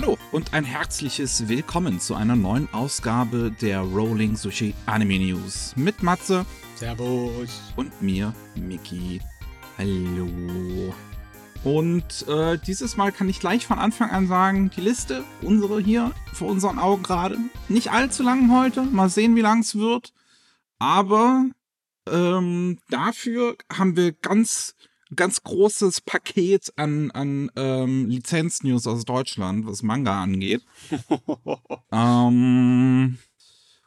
Hallo und ein herzliches Willkommen zu einer neuen Ausgabe der Rolling Sushi Anime News mit Matze Servus. und mir, Miki. Hallo. Und äh, dieses Mal kann ich gleich von Anfang an sagen, die Liste, unsere hier vor unseren Augen gerade, nicht allzu lang heute. Mal sehen, wie lang es wird. Aber ähm, dafür haben wir ganz ganz großes Paket an, an ähm, Lizenz-News aus Deutschland, was Manga angeht. ähm,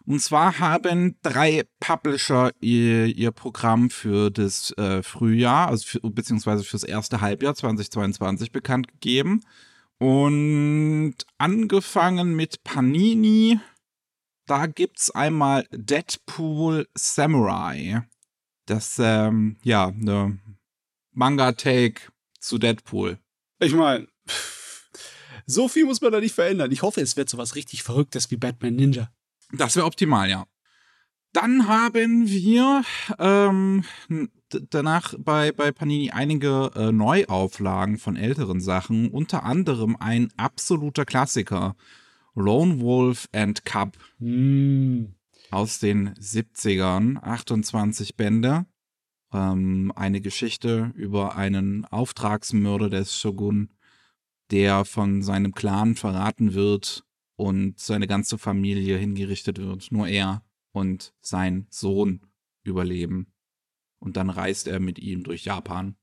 und zwar haben drei Publisher ihr, ihr Programm für das äh, Frühjahr, also für, beziehungsweise fürs erste Halbjahr 2022 bekannt gegeben. Und angefangen mit Panini, da gibt's einmal Deadpool Samurai. Das, ähm, ja, eine Manga-Take zu Deadpool. Ich meine, so viel muss man da nicht verändern. Ich hoffe, es wird sowas richtig Verrücktes wie Batman Ninja. Das wäre optimal, ja. Dann haben wir ähm, danach bei, bei Panini einige äh, Neuauflagen von älteren Sachen, unter anderem ein absoluter Klassiker, Lone Wolf and Cub Mm. aus den 70ern, 28 Bände. Ähm, eine Geschichte über einen Auftragsmörder des Shogun, der von seinem Clan verraten wird und seine ganze Familie hingerichtet wird. Nur er und sein Sohn überleben. Und dann reist er mit ihm durch Japan.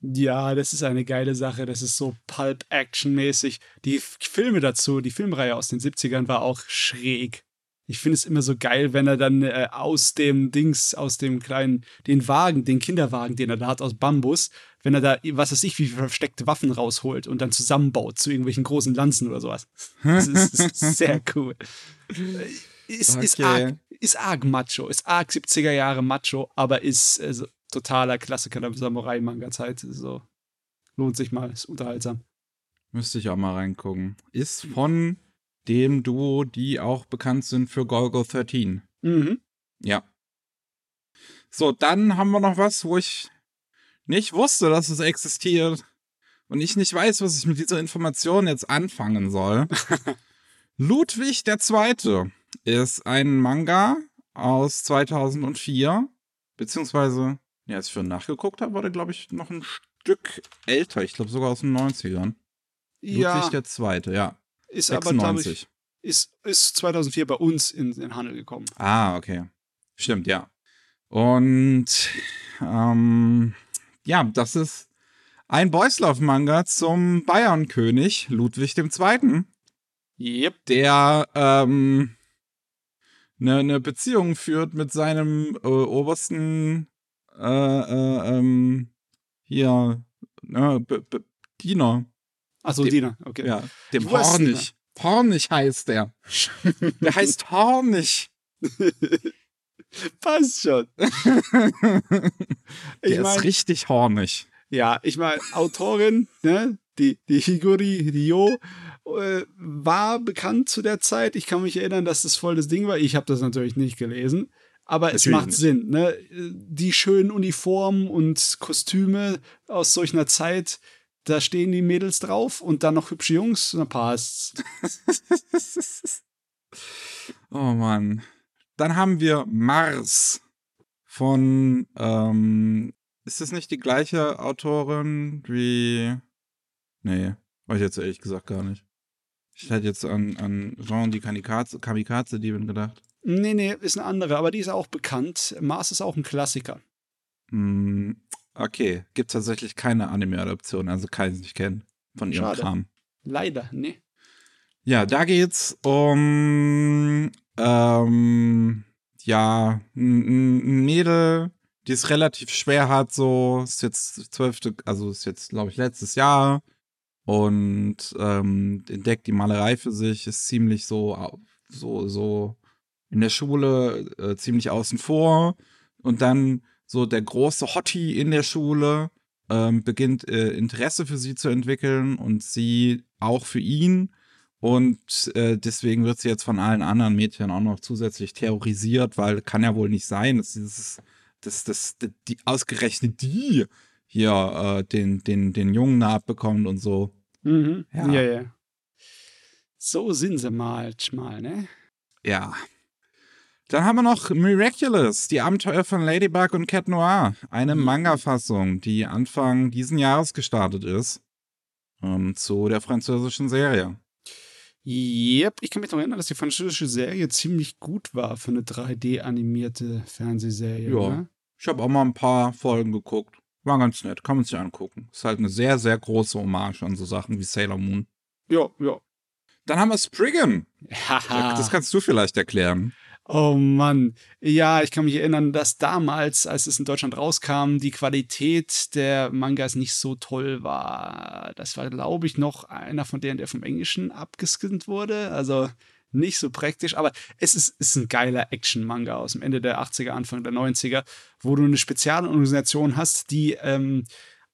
Ja, das ist eine geile Sache. Das ist so Pulp-Action-mäßig. Die Filme dazu, die Filmreihe aus den 70ern war auch schräg. Ich finde es immer so geil, wenn er dann äh, aus dem Dings, aus dem kleinen, den Wagen, den Kinderwagen, den er da hat aus Bambus, wenn er da, was weiß ich, wie versteckte Waffen rausholt und dann zusammenbaut zu irgendwelchen großen Lanzen oder sowas. Das ist, ist sehr cool. Äh, Ist, ist, Okay. arg, ist arg Macho, ist arg 70er Jahre Macho, aber ist also, totaler Klassiker der Samurai-Manga-Zeit. So, lohnt sich mal, ist unterhaltsam. Müsste ich auch mal reingucken. Ist von dem Duo, die auch bekannt sind für Golgo 13. Mhm. Ja. So, dann haben wir noch was, wo ich nicht wusste, dass es existiert. Und ich nicht weiß, was ich mit dieser Information jetzt anfangen soll. Ludwig II. ist ein Manga aus 2004. Beziehungsweise, ja, als ich für nachgeguckt habe, war der, glaube ich, noch ein Stück älter. Ich glaube sogar aus den 90ern. Ja, Ludwig II. ja. Ist aber, glaube 96. ich, ist, ist 2004 bei uns in den Handel gekommen. Ah, okay. Stimmt, ja. Und ähm, ja, das ist ein Boys Love Manga zum Bayernkönig Ludwig II., Yep. der ähm, eine ne Beziehung führt mit seinem äh, obersten äh, äh, ähm, hier ne, B Diener, Achso, Dina, okay. ja, dem Hornig. Hornig heißt der. Der heißt Hornig. Passt schon. Der Ich ist meine, richtig hornig. ja, ich meine, Autorin, ne, die, die Higuri Ryo, äh, war bekannt zu der Zeit. Ich kann mich erinnern, dass das voll das Ding war. Ich habe das natürlich nicht gelesen. Aber es Natürlich macht nicht. Sinn, ne? Die schönen Uniformen und Kostüme aus solch einer Zeit, da stehen die Mädels drauf und dann noch hübsche Jungs, na passt's. oh Mann. Dann haben wir Mars von, ähm, ist das nicht die gleiche Autorin wie, nee, weiß ich jetzt ehrlich gesagt gar nicht. Ich hätte jetzt an, an Jean die Kamikaze, Kamikaze Diebin gedacht. Nee, nee, ist eine andere, aber die ist auch bekannt. Mars ist auch ein Klassiker. Hm, okay, gibt tatsächlich keine Anime-Adaption, also kann ich nicht kennen von ihrem Schade. Kram. Leider, nee. Ja, da geht's um ähm, ja ein, Mädel, die es relativ schwer hat. So ist jetzt zwölfte, also ist jetzt glaube ich letztes Jahr und ähm, entdeckt die Malerei für sich, ist ziemlich so so so in der Schule äh, ziemlich außen vor und dann so der große Hottie in der Schule ähm, beginnt äh, Interesse für sie zu entwickeln und sie auch für ihn. Und äh, deswegen wird sie jetzt von allen anderen Mädchen auch noch zusätzlich terrorisiert, weil kann ja wohl nicht sein, dass dieses, dass, dass, dass die ausgerechnet die hier äh, den, den, den Jungen abbekommt und so. Mhm. Ja. Ja, ja. So sind sie mal, mal, ne? Ja. Dann haben wir noch Miraculous, die Abenteuer von Ladybug und Cat Noir. Eine Mhm. Manga-Fassung, die Anfang diesen Jahres gestartet ist. Ähm, zu der französischen Serie. Yep, ich kann mich noch erinnern, dass die französische Serie ziemlich gut war für eine 3D-animierte Fernsehserie. Ja. Ne? Ich habe auch mal ein paar Folgen geguckt. War ganz nett, kann man sich angucken. Ist halt eine sehr, sehr große Hommage an so Sachen wie Sailor Moon. Ja, ja. Dann haben wir Spriggan. Das kannst du vielleicht erklären. Oh Mann. Ja, ich kann mich erinnern, dass damals, als es in Deutschland rauskam, die Qualität der Mangas nicht so toll war. Das war, glaube ich, noch einer von denen, der vom Englischen abgescannt wurde. Also nicht so praktisch, aber es ist, ist ein geiler Action-Manga aus dem Ende der 80er, Anfang der 90er, wo du eine Spezialorganisation hast, die ähm,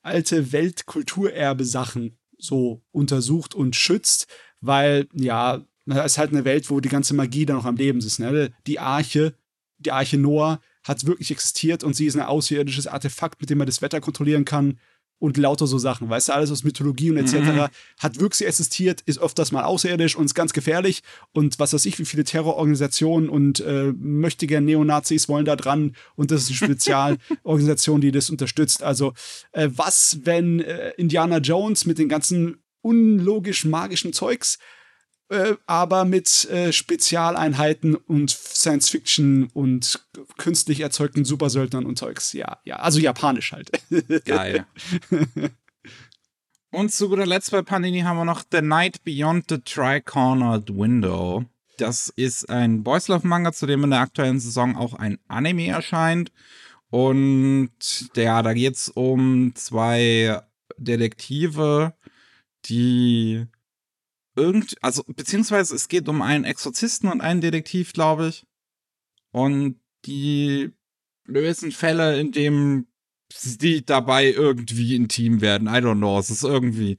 alte Weltkulturerbe-Sachen so untersucht und schützt, weil, ja, das ist halt eine Welt, wo die ganze Magie da noch am Leben ist. Ne? Die Arche, die Arche Noah hat wirklich existiert und sie ist ein außerirdisches Artefakt, mit dem man das Wetter kontrollieren kann und lauter so Sachen. Weißt du, alles aus Mythologie und etc. Mhm. hat wirklich existiert, ist öfters mal außerirdisch und ist ganz gefährlich. Und was weiß ich, wie viele Terrororganisationen und äh, möchtegern Neonazis wollen da dran und das ist eine Spezialorganisation, die das unterstützt. Also, äh, was, wenn äh, Indiana Jones mit den ganzen unlogisch magischen Zeugs äh, aber mit äh, Spezialeinheiten und Science Fiction und künstlich erzeugten Supersöldnern und Zeugs. Ja, ja, also japanisch halt. Geil. Und zu guter Letzt bei Panini haben wir noch The Night Beyond the Tri-Cornered Window. Das ist ein Boys Love Manga, zu dem in der aktuellen Saison auch ein Anime erscheint. Und der, da geht es um zwei Detektive, die irgend, also beziehungsweise es geht um einen Exorzisten und einen Detektiv, glaube ich. Und die lösen Fälle, in dem die dabei irgendwie intim werden. I don't know. Es ist irgendwie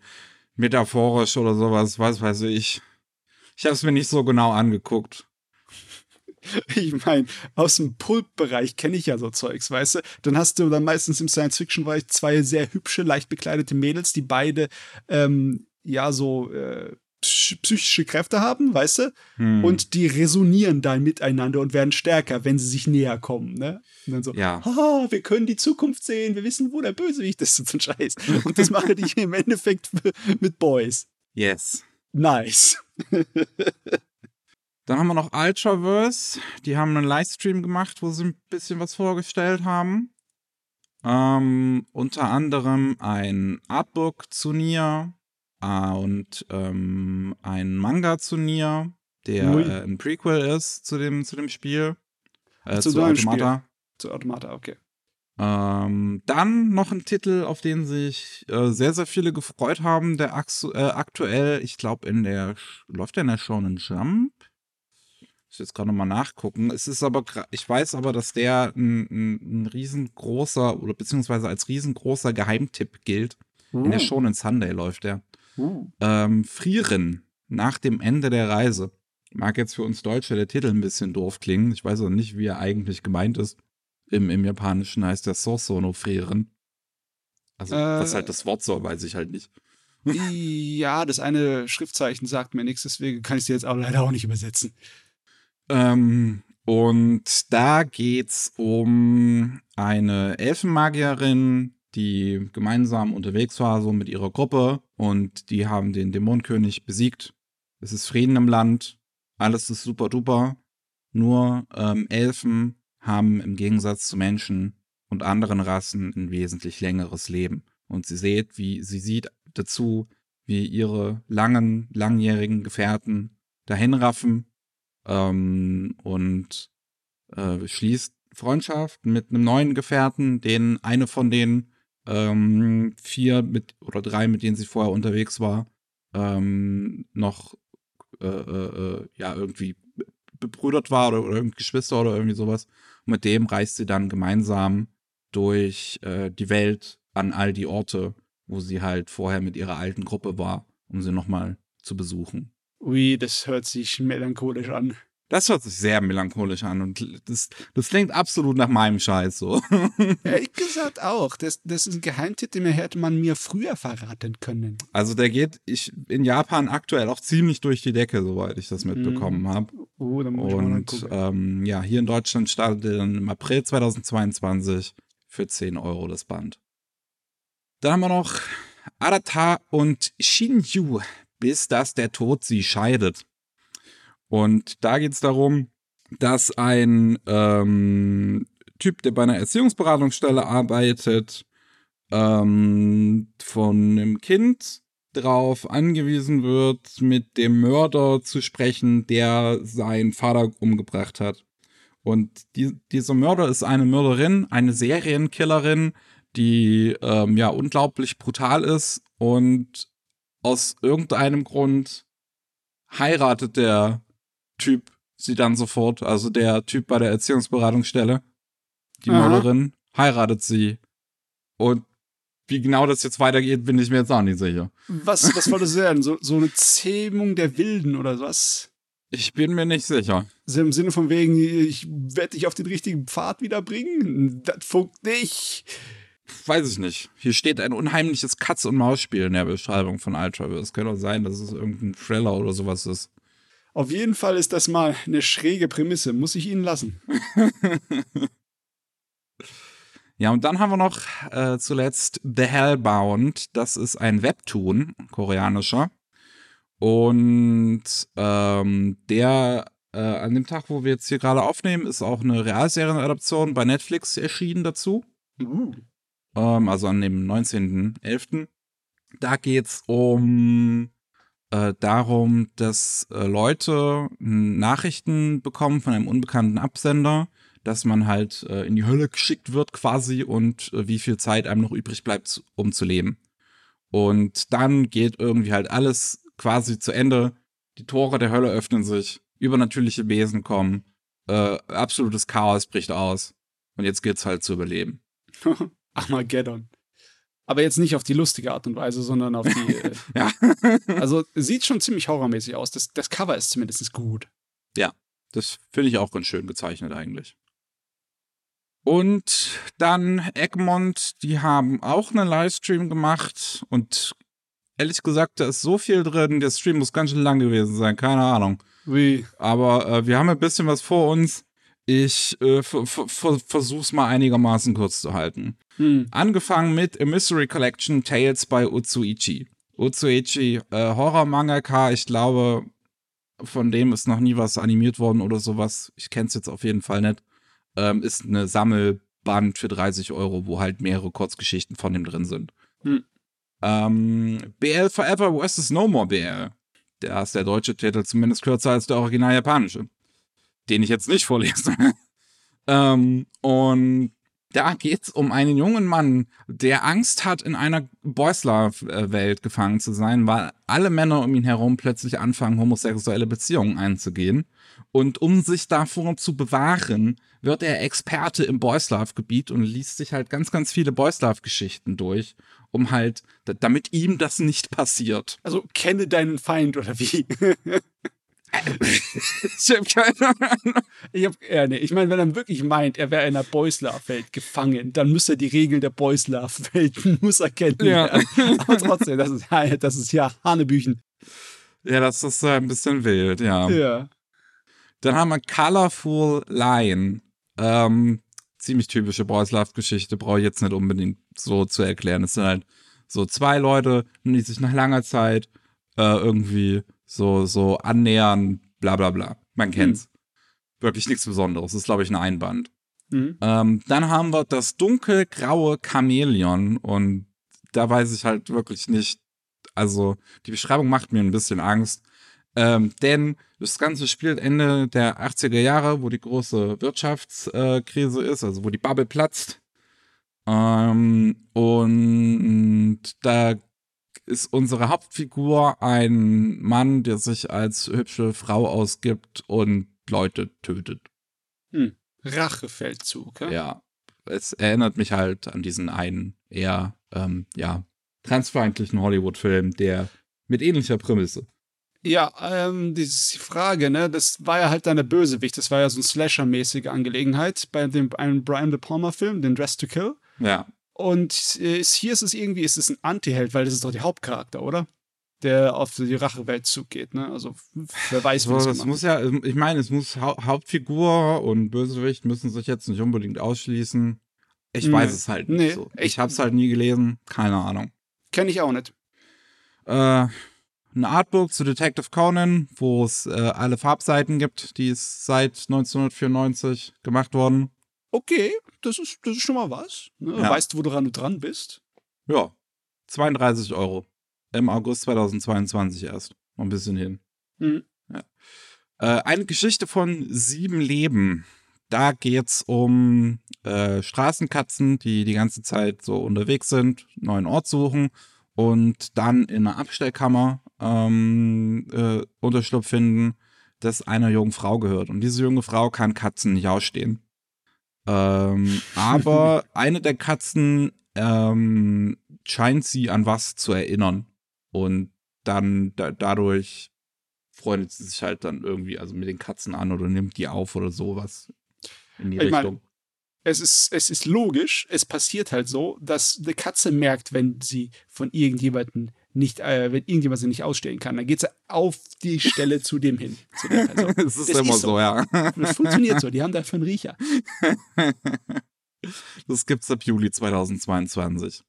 metaphorisch oder sowas, was weiß ich. Ich habe es mir nicht so genau angeguckt. Ich meine, aus dem Pulp-Bereich kenne ich ja so Zeugs, weißt du? Dann hast du dann meistens im Science-Fiction-Bereich zwei sehr hübsche, leicht bekleidete Mädels, die beide, ähm, ja, so äh, psychische Kräfte haben, weißt du? Hm. Und die resonieren dann miteinander und werden stärker, wenn sie sich näher kommen, ne? Und dann so, Ja. haha, wir können die Zukunft sehen, wir wissen, wo der Bösewicht ist und so ein Scheiß. Und das mache ich im Endeffekt mit Boys. yes. Nice. Dann haben wir noch Ultraverse. Die haben einen Livestream gemacht, wo sie ein bisschen was vorgestellt haben. Ähm, unter anderem ein Artbook zu Nier und ähm, ein Manga zu Nier, der äh, ein Prequel ist zu dem, zu dem Spiel. Äh, Zu zu Automata. Zu Automata, okay. Ähm, dann noch ein Titel, auf den sich äh, sehr, sehr viele gefreut haben, der äh, aktuell, ich glaube, in der, läuft der in der Shonen Jump? Ich jetzt gerade nochmal nachgucken. Es ist aber, ich weiß aber, dass der ein, ein, ein riesengroßer oder beziehungsweise als riesengroßer Geheimtipp gilt. In der Shonen Sunday läuft der. Uh. Ähm, Frieren nach dem Ende der Reise. Mag jetzt für uns Deutsche der Titel ein bisschen doof klingen. Ich weiß auch nicht, wie er eigentlich gemeint ist. Im, im Japanischen heißt der Sosono Frieren. Also, Äh. was halt das Wort soll, weiß ich halt nicht. Ja, das eine Schriftzeichen sagt mir nichts, deswegen kann ich es jetzt auch leider auch nicht übersetzen. Ähm, und da geht's um eine Elfenmagierin, die gemeinsam unterwegs war, so mit ihrer Gruppe. Und die haben den Dämonenkönig besiegt. Es ist Frieden im Land. Alles ist super duper. Nur ähm, Elfen haben im Gegensatz zu Menschen und anderen Rassen ein wesentlich längeres Leben. Und sie sieht, wie sie sieht dazu, wie ihre langen, langjährigen Gefährten dahinraffen ähm, und äh, schließt Freundschaft mit einem neuen Gefährten, den eine von den ähm, vier mit oder drei, mit denen sie vorher unterwegs war, ähm, noch äh, äh, äh, ja irgendwie bebrüdert war oder, oder irgendwie Geschwister oder irgendwie sowas. Und mit dem reist sie dann gemeinsam durch äh, die Welt an all die Orte, wo sie halt vorher mit ihrer alten Gruppe war, um sie nochmal zu besuchen. Ui, das hört sich melancholisch an. Das hört sich sehr melancholisch an und das, das klingt absolut nach meinem Scheiß so. Ehrlich gesagt auch. Das, das ist ein Geheimtipp, den hätte man mir früher verraten können. Also der geht ich, in Japan aktuell auch ziemlich durch die Decke, soweit ich das mitbekommen mhm. habe. Oh, dann muss und ich mal ähm, ja, hier in Deutschland startet er dann im April 2022 für 10 Euro das Band. Dann haben wir noch Arata und Shinju, bis dass der Tod sie scheidet. Und da geht es darum, dass ein ähm, Typ, der bei einer Erziehungsberatungsstelle arbeitet, ähm, von einem Kind darauf angewiesen wird, mit dem Mörder zu sprechen, der seinen Vater umgebracht hat. Und die, dieser Mörder ist eine Mörderin, eine Serienkillerin, die ähm, ja unglaublich brutal ist und aus irgendeinem Grund heiratet der Typ sie dann sofort, also der Typ bei der Erziehungsberatungsstelle, die Aha. Mörderin, heiratet sie. Und wie genau das jetzt weitergeht, bin ich mir jetzt auch nicht sicher. Was, was soll das werden? So, so eine Zähmung der Wilden oder was? Ich bin mir nicht sicher. Also Im Sinne von wegen, ich werde dich auf den richtigen Pfad wiederbringen? Das funkt nicht. Weiß ich nicht. Hier steht ein unheimliches Katz- und Maus-Spiel in der Beschreibung von Ultraverse. Es könnte auch sein, dass es irgendein Thriller oder sowas ist. Auf jeden Fall ist das mal eine schräge Prämisse, muss ich Ihnen lassen. ja, und dann haben wir noch äh, zuletzt The Hellbound. Das ist ein Webtoon, koreanischer. Und ähm, der äh, an dem Tag, wo wir jetzt hier gerade aufnehmen, ist auch eine Realserienadaption bei Netflix erschienen dazu. Uh. Ähm, also an dem 19.11. Da geht es um äh, darum, dass äh, Leute Nachrichten bekommen von einem unbekannten Absender, dass man halt äh, in die Hölle geschickt wird quasi und äh, wie viel Zeit einem noch übrig bleibt, um zu leben. Und dann geht irgendwie halt alles quasi zu Ende. Die Tore der Hölle öffnen sich, übernatürliche Wesen kommen, äh, absolutes Chaos bricht aus. Und jetzt geht's halt zu überleben. Armageddon. Aber jetzt nicht auf die lustige Art und Weise, sondern auf die. Äh, ja. also sieht schon ziemlich horrormäßig aus. Das, das Cover ist zumindest gut. Ja, das finde ich auch ganz schön gezeichnet eigentlich. Und dann Egmont, die haben auch einen Livestream gemacht und ehrlich gesagt, da ist so viel drin, der Stream muss ganz schön lang gewesen sein, keine Ahnung. Wie? Aber äh, wir haben ein bisschen was vor uns. Ich äh, versuch's mal einigermaßen kurz zu halten. Hm. Angefangen mit A Mystery Collection Tales by Utsuichi. Utsuichi, äh, Horror-Mangaka, ich glaube, von dem ist noch nie was animiert worden oder sowas. Ich kenn's jetzt auf jeden Fall nicht. Ähm, ist eine Sammelband für 30 Euro, wo halt mehrere Kurzgeschichten von dem drin sind. Hm. Ähm, BL Forever vs. No More BL. Da ist der deutsche Titel zumindest kürzer als der original japanische den ich jetzt nicht vorlese. ähm, und da geht's um einen jungen Mann, der Angst hat, in einer Boys Love-Welt gefangen zu sein, weil alle Männer um ihn herum plötzlich anfangen, homosexuelle Beziehungen einzugehen. Und um sich davor zu bewahren, wird er Experte im Boys Love-Gebiet und liest sich halt ganz, ganz viele Boys Love-Geschichten durch, um halt, damit ihm das nicht passiert. Also kenne deinen Feind oder wie? ich habe keine Ahnung. Ich, hab, ja, nee, ich meine, wenn er wirklich meint, er wäre in einer Boys Love-Welt gefangen, dann müsste er die Regeln der Boys Love-Welt muss erkennen. Ja. Aber trotzdem, das ist, das ist ja Hanebüchen. Ja, das ist ein bisschen wild, ja. Ja. Dann haben wir Colorful Line. Ähm, ziemlich typische Boys Love-Geschichte, brauche ich jetzt nicht unbedingt so zu erklären. Es sind halt so zwei Leute, die sich nach langer Zeit äh, irgendwie so, so annähern, bla bla bla. Man kennt's. Mhm. Wirklich nichts Besonderes. Das ist, glaube ich, ein Einband. Mhm. Ähm, dann haben wir das dunkelgraue Chamäleon und da weiß ich halt wirklich nicht, also die Beschreibung macht mir ein bisschen Angst. Ähm, denn das Ganze spielt Ende der 80er Jahre, wo die große Wirtschaftskrise ist, also wo die Bubble platzt. Ähm, und da ist unsere Hauptfigur ein Mann, der sich als hübsche Frau ausgibt und Leute tötet. Hm. Rachefeldzug, ja? Ja. Es erinnert mich halt an diesen einen eher, ähm, ja, transfeindlichen Hollywood-Film, der mit ähnlicher Prämisse. Ja, ähm, ist die Frage, ne? Das war ja halt dann der Bösewicht. Das war ja so eine Slasher-mäßige Angelegenheit bei dem einem Brian De Palma-Film, den Dress to Kill. Ja. Und äh, hier ist es irgendwie, ist es ein Anti-Held, weil das ist doch der Hauptcharakter, oder? Der auf die Rachewelt zugeht, ne? Also wer weiß, wie So, das muss ja, ich meine, es muss Hau Hauptfigur und Bösewicht müssen sich jetzt nicht unbedingt ausschließen. Ich Nee. weiß es halt nicht Nee, so. ich- Ich hab's halt nie gelesen, keine Ahnung. Kenne ich auch nicht. Äh, ein Artbook zu Detective Conan, wo es äh, alle Farbseiten gibt, die ist seit 1994 gemacht worden. Okay, das ist, das ist schon mal was. Ne? Ja. Weißt du, woran du dran bist? Ja, 32 Euro. Im August 2022 erst. Noch ein bisschen hin. Mhm. Äh, eine Geschichte von sieben Leben. Da geht's um äh, Straßenkatzen, die die ganze Zeit so unterwegs sind, einen neuen Ort suchen und dann in einer Abstellkammer ähm, äh, Unterschlupf finden, das einer jungen Frau gehört. Und diese junge Frau kann Katzen nicht ausstehen. Ähm, aber eine der Katzen ähm, scheint sie an was zu erinnern. Und dann da, dadurch freundet sie sich halt dann irgendwie also mit den Katzen an oder nimmt die auf oder sowas in die Ich mein, Richtung. Es ist, es ist logisch, es passiert halt so, dass eine Katze merkt, wenn sie von irgendjemandem nicht, äh, wenn irgendjemand sie nicht ausstellen kann, dann geht sie auf die Stelle zu dem hin. Zu Person. Es ist das immer ist so, so. ja. Das funktioniert so, die haben dafür einen Riecher. Das gibt's ab Juli 2022.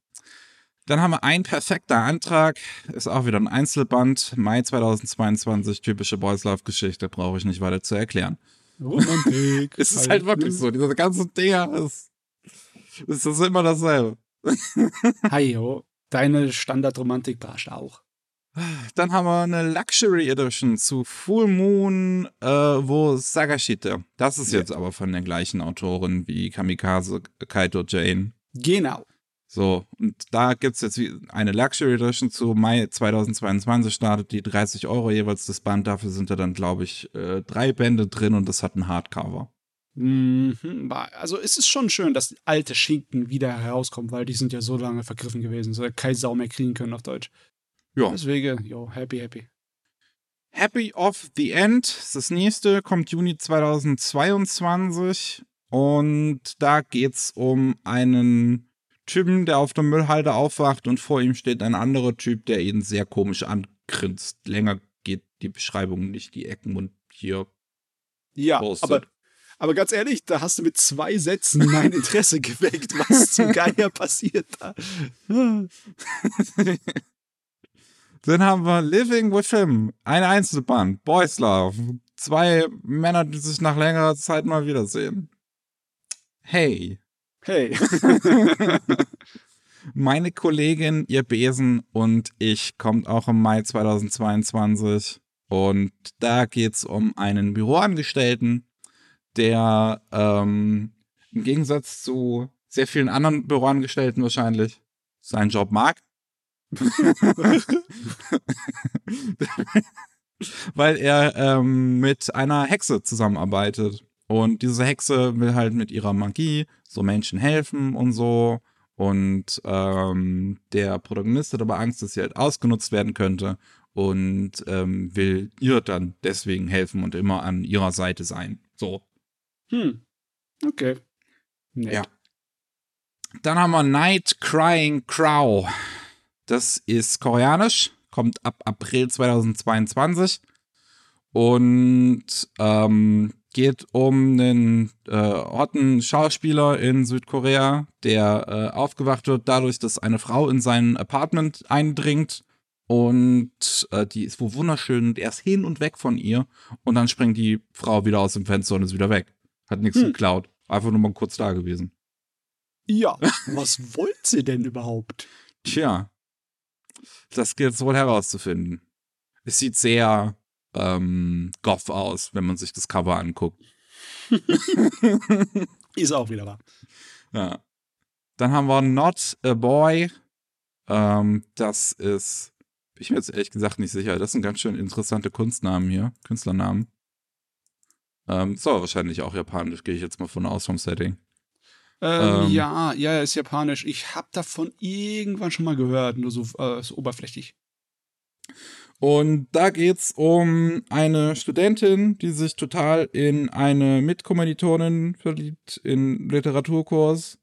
Dann haben wir ein perfekter Antrag. Ist auch wieder ein Einzelband. Mai 2022, typische Boys Love Geschichte, brauche ich nicht weiter zu erklären. Romantik. Es ist halt wirklich so, diese ganzen Dinger, es, es ist immer dasselbe. Hajo, deine Standardromantik passt auch. Dann haben wir eine Luxury Edition zu Full Moon, äh, wo Sagashite. Das ist Ja. jetzt aber von der gleichen Autorin wie Kamikaze Kaito Jane. Genau. So, und da gibt's jetzt wie- eine Luxury Edition zu Mai 2022 startet die 30 Euro jeweils das Band. Dafür sind da dann, glaube ich, äh, drei Bände drin und das hat ein Hardcover. Mhm. Also es ist schon schön, dass alte Schinken wieder herauskommen, weil die sind ja so lange vergriffen gewesen, so kein Sau mehr kriegen können auf Deutsch. Ja. Deswegen, jo, happy, happy. Happy of the End, ist das nächste, kommt Juni 2022 und da geht's um einen Typen, der auf der Müllhalde aufwacht und vor ihm steht ein anderer Typ, der ihn sehr komisch angrinst. Länger geht die Beschreibung nicht, die Ecken und hier. Ja, Postet. aber, aber ganz ehrlich, da hast du mit zwei Sätzen mein Interesse geweckt, was zum Geier passiert da. Dann haben wir Living with Him, ein Einzelband, Boys Love. Zwei Männer, die sich nach längerer Zeit mal wiedersehen. Hey, Hey. Meine Kollegin, ihr Besen und ich kommt auch im Mai 2022. Und da geht's um einen Büroangestellten, der ähm, im Gegensatz zu sehr vielen anderen Büroangestellten wahrscheinlich seinen Job mag. Weil er ähm, mit einer Hexe zusammenarbeitet. Und diese Hexe will halt mit ihrer Magie so Menschen helfen und so. Und ähm, der Protagonist hat aber Angst, dass sie halt ausgenutzt werden könnte und ähm, will ihr dann deswegen helfen und immer an ihrer Seite sein. So. Hm. Okay. Nett. Ja. Dann haben wir Night Crying Crow. Das ist koreanisch, kommt ab April 2022 und ähm, geht um einen äh, hotten Schauspieler in Südkorea, der äh, aufgewacht wird dadurch, dass eine Frau in sein Apartment eindringt und äh, die ist wohl wunderschön und er ist hin und weg von ihr und dann springt die Frau wieder aus dem Fenster und ist wieder weg. Hat nichts Hm. geklaut. Einfach nur mal kurz da gewesen. Ja, was wollt sie denn überhaupt? Tja, das gilt es wohl herauszufinden. Es sieht sehr ähm, goth aus, wenn man sich das Cover anguckt. Ist auch wieder wahr. Ja. Dann haben wir Not a Boy. Ähm, das ist, ich bin jetzt ehrlich gesagt nicht sicher. Das sind ganz schön interessante Kunstnamen hier, Künstlernamen. Ähm, ist aber wahrscheinlich auch japanisch, gehe ich jetzt mal von aus vom Setting. Ähm, Ähm. ja, ja, ist japanisch. Ich habe davon irgendwann schon mal gehört, nur so, äh, so oberflächlich. Und da geht's um eine Studentin, die sich total in eine Mitkommilitonin verliebt in Literaturkurs.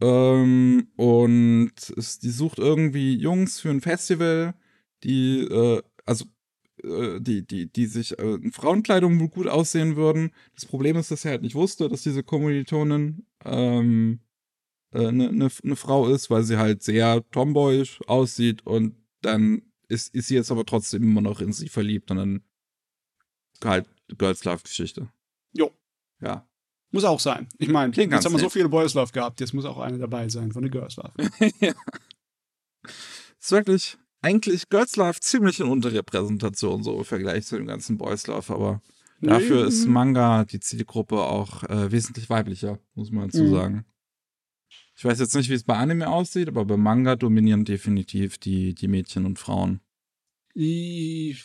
Ähm, und es, die sucht irgendwie Jungs für ein Festival, die, äh, also äh, die, die, die sich äh, in Frauenkleidung gut aussehen würden. Das Problem ist, dass sie halt nicht wusste, dass diese Kommilitonin ähm, eine äh, ne, ne, ne Frau ist, weil sie halt sehr tomboyisch aussieht und dann ist, ist sie jetzt aber trotzdem immer noch in sie verliebt und dann halt Girls Love Geschichte. Jo. Ja. Muss auch sein. Ich meine, jetzt haben wir so viele Boys Love gehabt, jetzt muss auch eine dabei sein von den Girls Love. ja. Ist wirklich eigentlich Girls Love ziemlich in Unterrepräsentation so im Vergleich zu dem ganzen Boys Love, aber dafür Nee, ist mhm. Manga die Zielgruppe auch äh, wesentlich weiblicher, muss man dazu Mhm. sagen. Ich weiß jetzt nicht, wie es bei Anime aussieht, aber bei Manga dominieren definitiv die, die Mädchen und Frauen. Ich,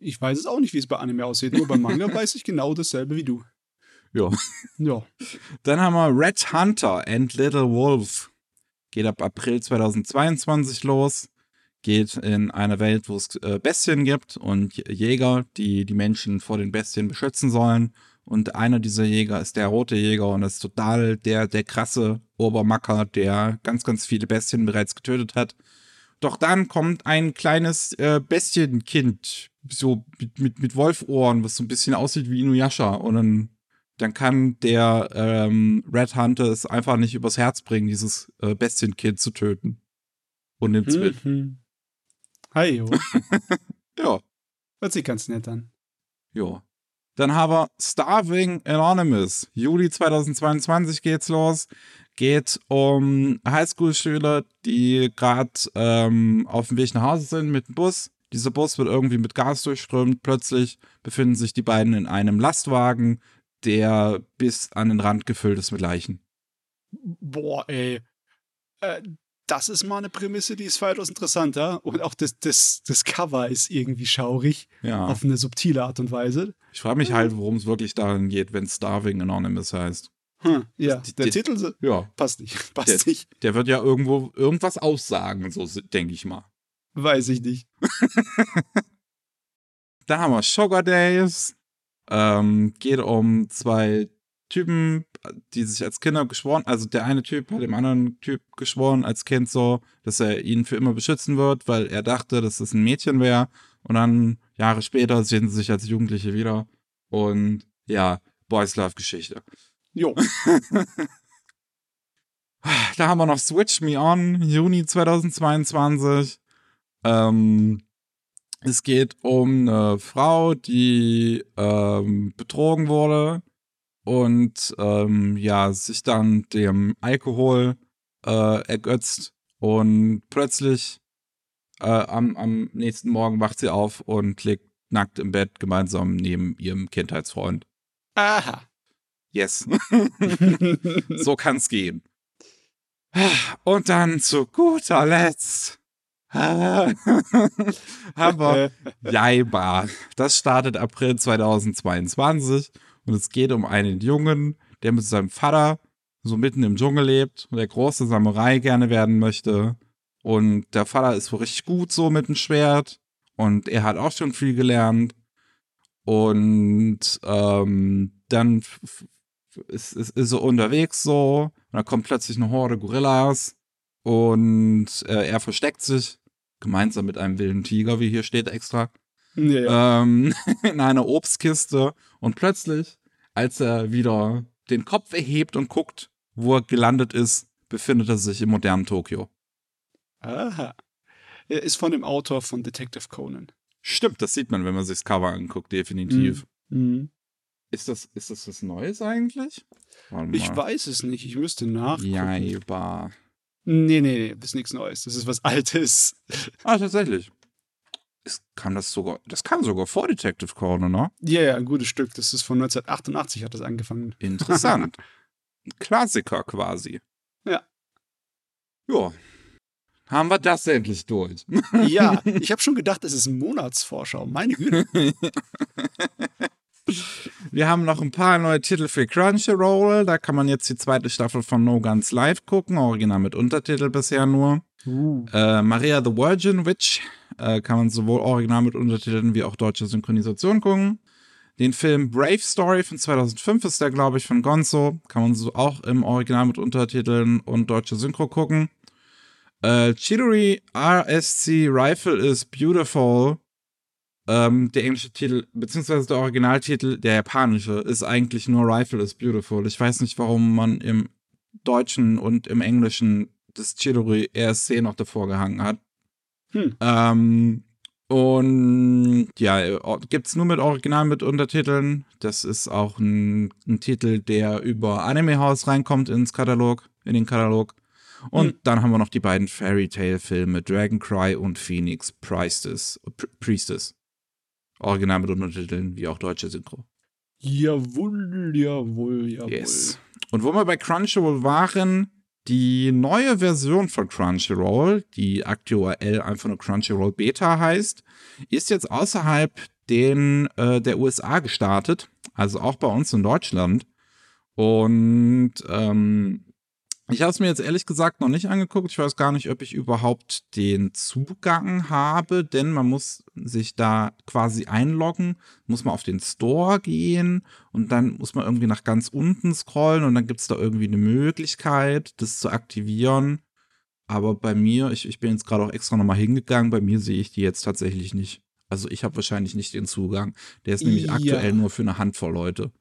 ich weiß es auch nicht, wie es bei Anime aussieht. Nur beim Manga weiß ich genau dasselbe wie du. Ja. Ja. Dann haben wir Red Hunter and Little Wolf. Geht ab April 2022 los. Geht in eine Welt, wo es äh, Bestien gibt und Jäger, die die Menschen vor den Bestien beschützen sollen. Und einer dieser Jäger ist der rote Jäger und ist total der, der krasse Obermacker, der ganz, ganz viele Bestien bereits getötet hat. Doch dann kommt ein kleines äh, Bestienkind, so mit, mit, mit Wolfohren, was so ein bisschen aussieht wie Inuyasha. Und dann dann kann der ähm, Red Hunter es einfach nicht übers Herz bringen, dieses äh, Bestienkind zu töten. Und nimmt's mit. Hi, jo. Ja, Hört sich ganz nett an. ja. Dann haben wir Starving Anonymous. Juli 2022 geht's los. Geht um Highschool-Schüler, die gerade ähm, auf dem Weg nach Hause sind mit dem Bus. Dieser Bus wird irgendwie mit Gas durchströmt. Plötzlich befinden sich die beiden in einem Lastwagen, der bis an den Rand gefüllt ist mit Leichen. Boah, ey. Äh, das ist mal eine Prämisse, die ist weitaus interessanter. Und auch das, das, das Cover ist irgendwie schaurig. Ja. Auf eine subtile Art und Weise. Ich frage mich halt, worum es wirklich darin geht, wenn Starving Anonymous heißt. Hm, ja, der die- Titel Ja, passt nicht. Passt Der- nicht. der wird ja irgendwo irgendwas aussagen, so denke ich mal. Weiß ich nicht. Da haben wir Sugar Days. Ähm, geht um zwei Typen, die sich als Kinder geschworen, also der eine Typ hat dem anderen Typ geschworen als Kind so, dass er ihn für immer beschützen wird, weil er dachte, dass es ein Mädchen wäre. Und dann Jahre später sehen sie sich als Jugendliche wieder. Und ja, Boys Love Geschichte. Jo. Da haben wir noch Switch Me On, Juni 2022. Ähm, es geht um eine Frau, die ähm, betrogen wurde und ähm, ja, sich dann dem Alkohol äh, ergötzt und plötzlich äh, am, am nächsten Morgen wacht sie auf und liegt nackt im Bett gemeinsam neben ihrem Kindheitsfreund. Aha. Yes. so kann's gehen. Und dann zu guter Letzt haben wir Jaiba. Das startet April 2022 und es geht um einen Jungen, der mit seinem Vater so mitten im Dschungel lebt und der große Samurai gerne werden möchte. Und der Vater ist wohl richtig gut so mit dem Schwert und er hat auch schon viel gelernt. Und ähm, dann ist, ist, ist er unterwegs so und dann kommt plötzlich eine Horde Gorillas und äh, er versteckt sich gemeinsam mit einem wilden Tiger, wie hier steht extra, ja, ja. ähm, in einer Obstkiste und plötzlich, als er wieder den Kopf erhebt und guckt, wo er gelandet ist, befindet er sich im modernen Tokio. Aha. Er ist von dem Autor von Detective Conan. Stimmt, das sieht man, wenn man sich das Cover anguckt, definitiv. Mhm. Ist, das, ist das was Neues eigentlich? Ich weiß es nicht. Ich müsste nachgucken. Jaiba. Nee, nee, nee. Das ist nichts Neues. Das ist was Altes. Ah, tatsächlich. Es kam das sogar, das kam sogar vor Detective Conan, ne? Ja, ja, ein gutes Stück. Das ist von 1988 hat das angefangen. Interessant. Ein Klassiker quasi. Ja. Ja. Haben wir das endlich durch. Ja, ich habe schon gedacht, das ist eine Monatsvorschau. Meine Güte. Wir haben noch ein paar neue Titel für Crunchyroll. Da kann man jetzt die zweite Staffel von No Guns Live gucken. Original mit Untertitel bisher nur. Uh. Äh, Maria the Virgin Witch äh, kann man sowohl original mit Untertiteln wie auch deutsche Synchronisation gucken. Den Film Brave Story von 2005 ist der, glaube ich, von Gonzo. Kann man so auch im Original mit Untertiteln und deutsche Synchro gucken. Äh, Chidori RSC Rifle is Beautiful. Ähm, der englische Titel, beziehungsweise der Originaltitel, der japanische, ist eigentlich nur Rifle is Beautiful. Ich weiß nicht, warum man im Deutschen und im Englischen das Chidori RSC noch davor gehangen hat. Hm. Ähm, und ja, gibt's nur mit Original mit Untertiteln. Das ist auch ein, ein Titel, der über Anime House reinkommt ins Katalog, in den Katalog. Und mhm. dann haben wir noch die beiden Fairy Tale Filme Dragon Cry und Phoenix Priestess. Priestess. Original mit Untertiteln, wie auch deutsche Synchro. Jawohl, jawohl, jawohl. Yes. Und wo wir bei Crunchyroll waren, die neue Version von Crunchyroll, die aktuell einfach nur Crunchyroll Beta heißt, ist jetzt außerhalb den, äh, der USA gestartet, also auch bei uns in Deutschland. Und ähm, ich habe es mir jetzt ehrlich gesagt noch nicht angeguckt. Ich weiß gar nicht, ob ich überhaupt den Zugang habe, denn man muss sich da quasi einloggen, muss man auf den Store gehen und dann muss man irgendwie nach ganz unten scrollen und dann gibt es da irgendwie eine Möglichkeit, das zu aktivieren. Aber bei mir, ich, ich bin jetzt gerade auch extra nochmal hingegangen, bei mir sehe ich die jetzt tatsächlich nicht. Also ich habe wahrscheinlich nicht den Zugang. Der ist nämlich ja. aktuell nur für eine Handvoll Leute.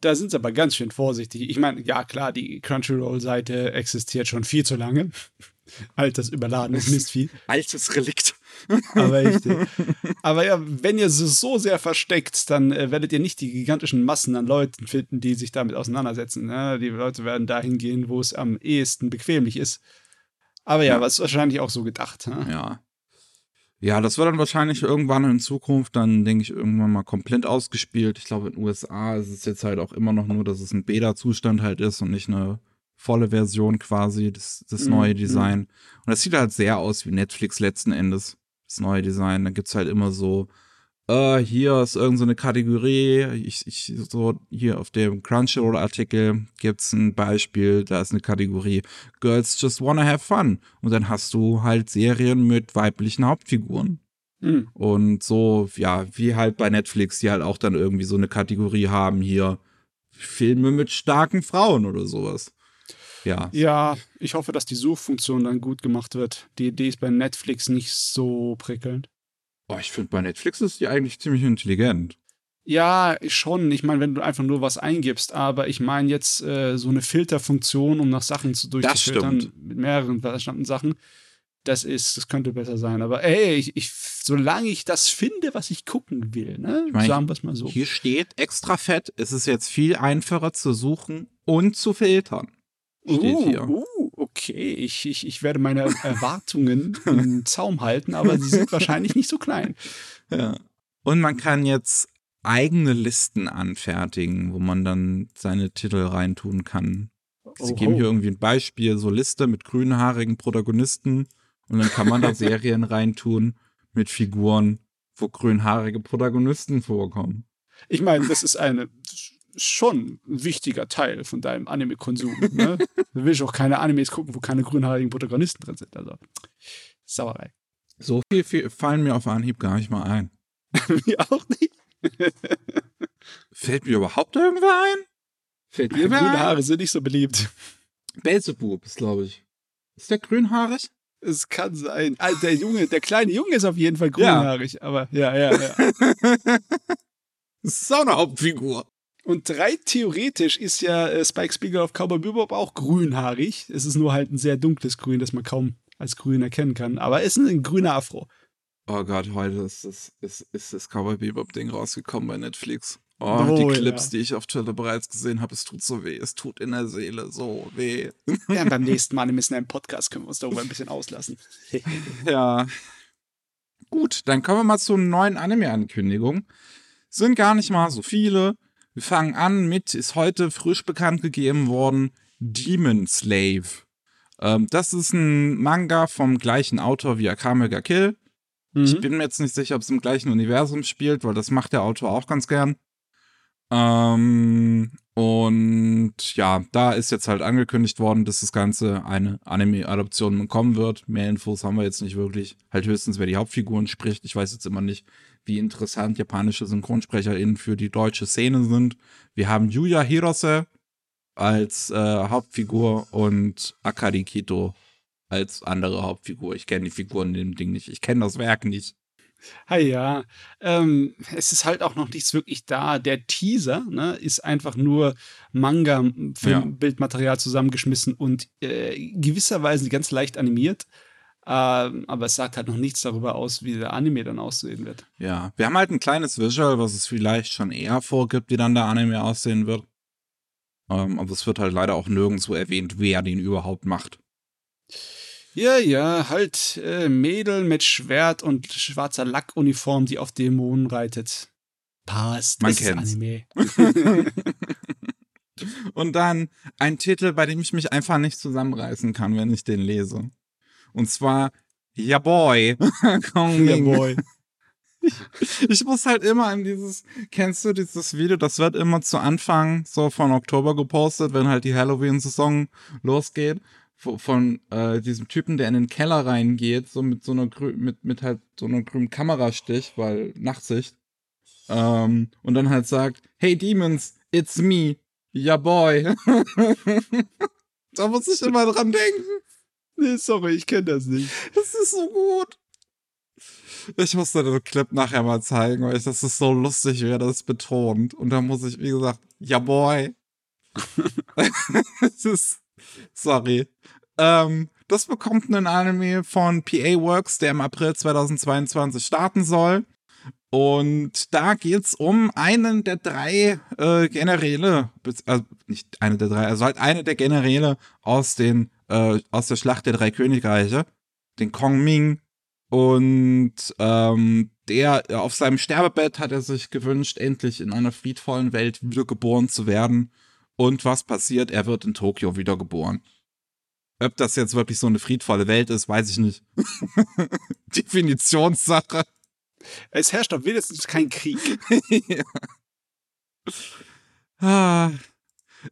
Da sind sie aber ganz schön vorsichtig. Ich meine, ja klar, die Crunchyroll-Seite existiert schon viel zu lange. Altes überladenes Mistvieh. Altes Relikt. aber echt. Aber ja, wenn ihr es so sehr versteckt, dann äh, werdet ihr nicht die gigantischen Massen an Leuten finden, die sich damit auseinandersetzen. Ne? Die Leute werden dahin gehen, wo es am ehesten bequemlich ist. Aber ja, ja. was wahrscheinlich auch so gedacht. Ne? Ja. Ja, das wird dann wahrscheinlich irgendwann in Zukunft dann, denke ich, irgendwann mal komplett ausgespielt. Ich glaube, in den USA ist es jetzt halt auch immer noch nur, dass es ein Beta-Zustand halt ist und nicht eine volle Version quasi, das, das mhm. neue Design. Und das sieht halt sehr aus wie Netflix letzten Endes, das neue Design. Da gibt es halt immer so äh, hier ist irgendeine so Kategorie, ich, ich, so hier auf dem Crunchyroll-Artikel gibt es ein Beispiel, da ist eine Kategorie Girls Just Wanna Have Fun. Und dann hast du halt Serien mit weiblichen Hauptfiguren. Mhm. Und so, ja, wie halt bei Netflix, die halt auch dann irgendwie so eine Kategorie haben hier Filme mit starken Frauen oder sowas. Ja. Ja, ich hoffe, dass die Suchfunktion dann gut gemacht wird. Die Idee ist bei Netflix nicht so prickelnd. Oh, ich finde, bei Netflix ist die eigentlich ziemlich intelligent. Ja, schon. Ich meine, wenn du einfach nur was eingibst, aber ich meine jetzt äh, so eine Filterfunktion, um nach Sachen zu durchzufiltern mit mehreren verstandenen Sachen. Das ist, das könnte besser sein. Aber ey, ich, ich, solange ich das finde, was ich gucken will, ne? Ich mein, sagen wir es mal so. Hier steht extra fett, es ist jetzt viel einfacher zu suchen und zu filtern. Steht uh, hier. Uh, okay, ich, ich, ich werde meine Erwartungen im Zaum halten, aber sie sind wahrscheinlich nicht so klein. Ja. Und man kann jetzt eigene Listen anfertigen, wo man dann seine Titel reintun kann. Sie geben hier irgendwie ein Beispiel, so Liste mit grünhaarigen Protagonisten und dann kann man da Serien reintun mit Figuren, wo grünhaarige Protagonisten vorkommen. Ich meine, das ist eine schon ein wichtiger Teil von deinem Anime-Konsum. Ne? du willst auch keine Animes gucken, wo keine grünhaarigen Protagonisten drin sind. Also, Sauerei. So viel, viel fallen mir auf Anhieb gar nicht mal ein. mir auch nicht. Fällt mir überhaupt irgendwer ein? Fällt dir Grüne ein? Haare sind nicht so beliebt. Belzebub ist, glaube ich. Ist der grünhaarig? Es kann sein. Ah, der Junge, der kleine Junge ist auf jeden Fall grünhaarig, ja. aber ja, ja, ja. das ist auch eine Hauptfigur. Und drei theoretisch ist ja äh, Spike Spiegel auf Cowboy Bebop auch grünhaarig. Es ist nur halt ein sehr dunkles Grün, das man kaum als grün erkennen kann. Aber es ist ein grüner Afro. Oh Gott, heute ist das, ist, ist das Cowboy Bebop-Ding rausgekommen bei Netflix. Oh, oh die Clips, ja. die ich auf Twitter bereits gesehen habe, es tut so weh. Es tut in der Seele so weh. Ja, beim nächsten Mal im einem Podcast können wir uns darüber ein bisschen auslassen. ja. Gut, dann kommen wir mal zur neuen Anime-Ankündigung. Sind gar nicht mal so viele. Wir fangen an mit, ist heute frisch bekannt gegeben worden, Demon Slave. Ähm, das ist ein Manga vom gleichen Autor wie Akame ga Kill. Mhm. Ich bin mir jetzt nicht sicher, ob es im gleichen Universum spielt, weil das macht der Autor auch ganz gern. Ähm, Und ja, da ist jetzt halt angekündigt worden, dass das Ganze eine Anime-Adaption bekommen wird. Mehr Infos haben wir jetzt nicht wirklich. Halt höchstens, wer die Hauptfiguren spricht. Ich weiß jetzt immer nicht, wie interessant japanische SynchronsprecherInnen für die deutsche Szene sind. Wir haben Yuya Hirose als äh, Hauptfigur und Akari Kito als andere Hauptfigur. Ich kenne die Figuren in dem Ding nicht. Ich kenne das Werk nicht. Ah ja, ähm, es ist halt auch noch nichts wirklich da. Der Teaser ne, ist einfach nur Manga-Bildmaterial ja. zusammengeschmissen und äh, gewisserweise ganz leicht animiert. Äh, aber es sagt halt noch nichts darüber aus, wie der Anime dann aussehen wird. Ja, wir haben halt ein kleines Visual, was es vielleicht schon eher vorgibt, wie dann der Anime aussehen wird. Ähm, aber es wird halt leider auch nirgendwo erwähnt, wer den überhaupt macht. Ja, ja, halt äh, Mädel mit Schwert und schwarzer Lackuniform, die auf Dämonen reitet. Passt. Man kennt's. Anime. und dann ein Titel, bei dem ich mich einfach nicht zusammenreißen kann, wenn ich den lese. Und zwar Ja Boy. ja Boy. Ich, ich, muss halt immer an dieses, kennst du dieses Video? Das wird immer zu Anfang so von Oktober gepostet, wenn halt die Halloween-Saison losgeht von äh, diesem Typen, der in den Keller reingeht, so mit so einer grü mit mit halt so einer grünen Kamerastich, weil Nachtsicht. Ähm, und dann halt sagt, hey Demons, it's me, ja boy. da muss ich immer dran denken. Nee, sorry, ich kenne das nicht. Das ist so gut. Ich muss dir den Clip nachher mal zeigen, weil ich, das ist so lustig, wie er das betont. Und da muss ich, wie gesagt, ja boy. Es ist Sorry. Ähm, das bekommt einen Anime von PA Works, der im April 2022 starten soll. Und da geht es um einen der drei äh, Generäle, also nicht eine der drei, also halt eine der Generäle aus den äh, aus der Schlacht der drei Königreiche, den Kong Ming. Und ähm, der auf seinem Sterbebett hat er sich gewünscht, endlich in einer friedvollen Welt wiedergeboren zu werden. Und was passiert? Er wird in Tokio wiedergeboren. Ob das jetzt wirklich so eine friedvolle Welt ist, weiß ich nicht. Definitionssache. Es herrscht doch wenigstens kein Krieg. ja. ah.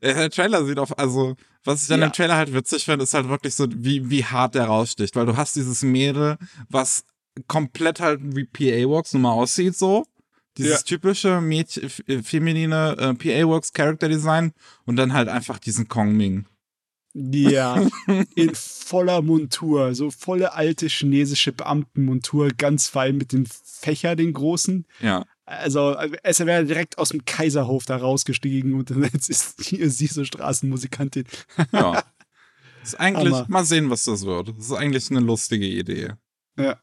Der Trailer sieht auf, also, was ich an ja. dem Trailer halt witzig finde, ist halt wirklich so, wie, wie hart der raussticht, weil du hast dieses Mädel, was komplett halt wie PA Walks nun mal aussieht, so. Dieses ja. typische Mädchen, äh, feminine äh, PA Works Character Design und dann halt einfach diesen Kong Ming. Ja, in voller Montur, so volle alte chinesische Beamtenmontur, ganz fein mit dem Fächer, den großen. Ja. Also, es wäre direkt aus dem Kaiserhof da rausgestiegen und jetzt ist hier sie so Straßenmusikantin. ja. Ist eigentlich, Hammer. mal sehen, was das wird. Das ist eigentlich eine lustige Idee. Ja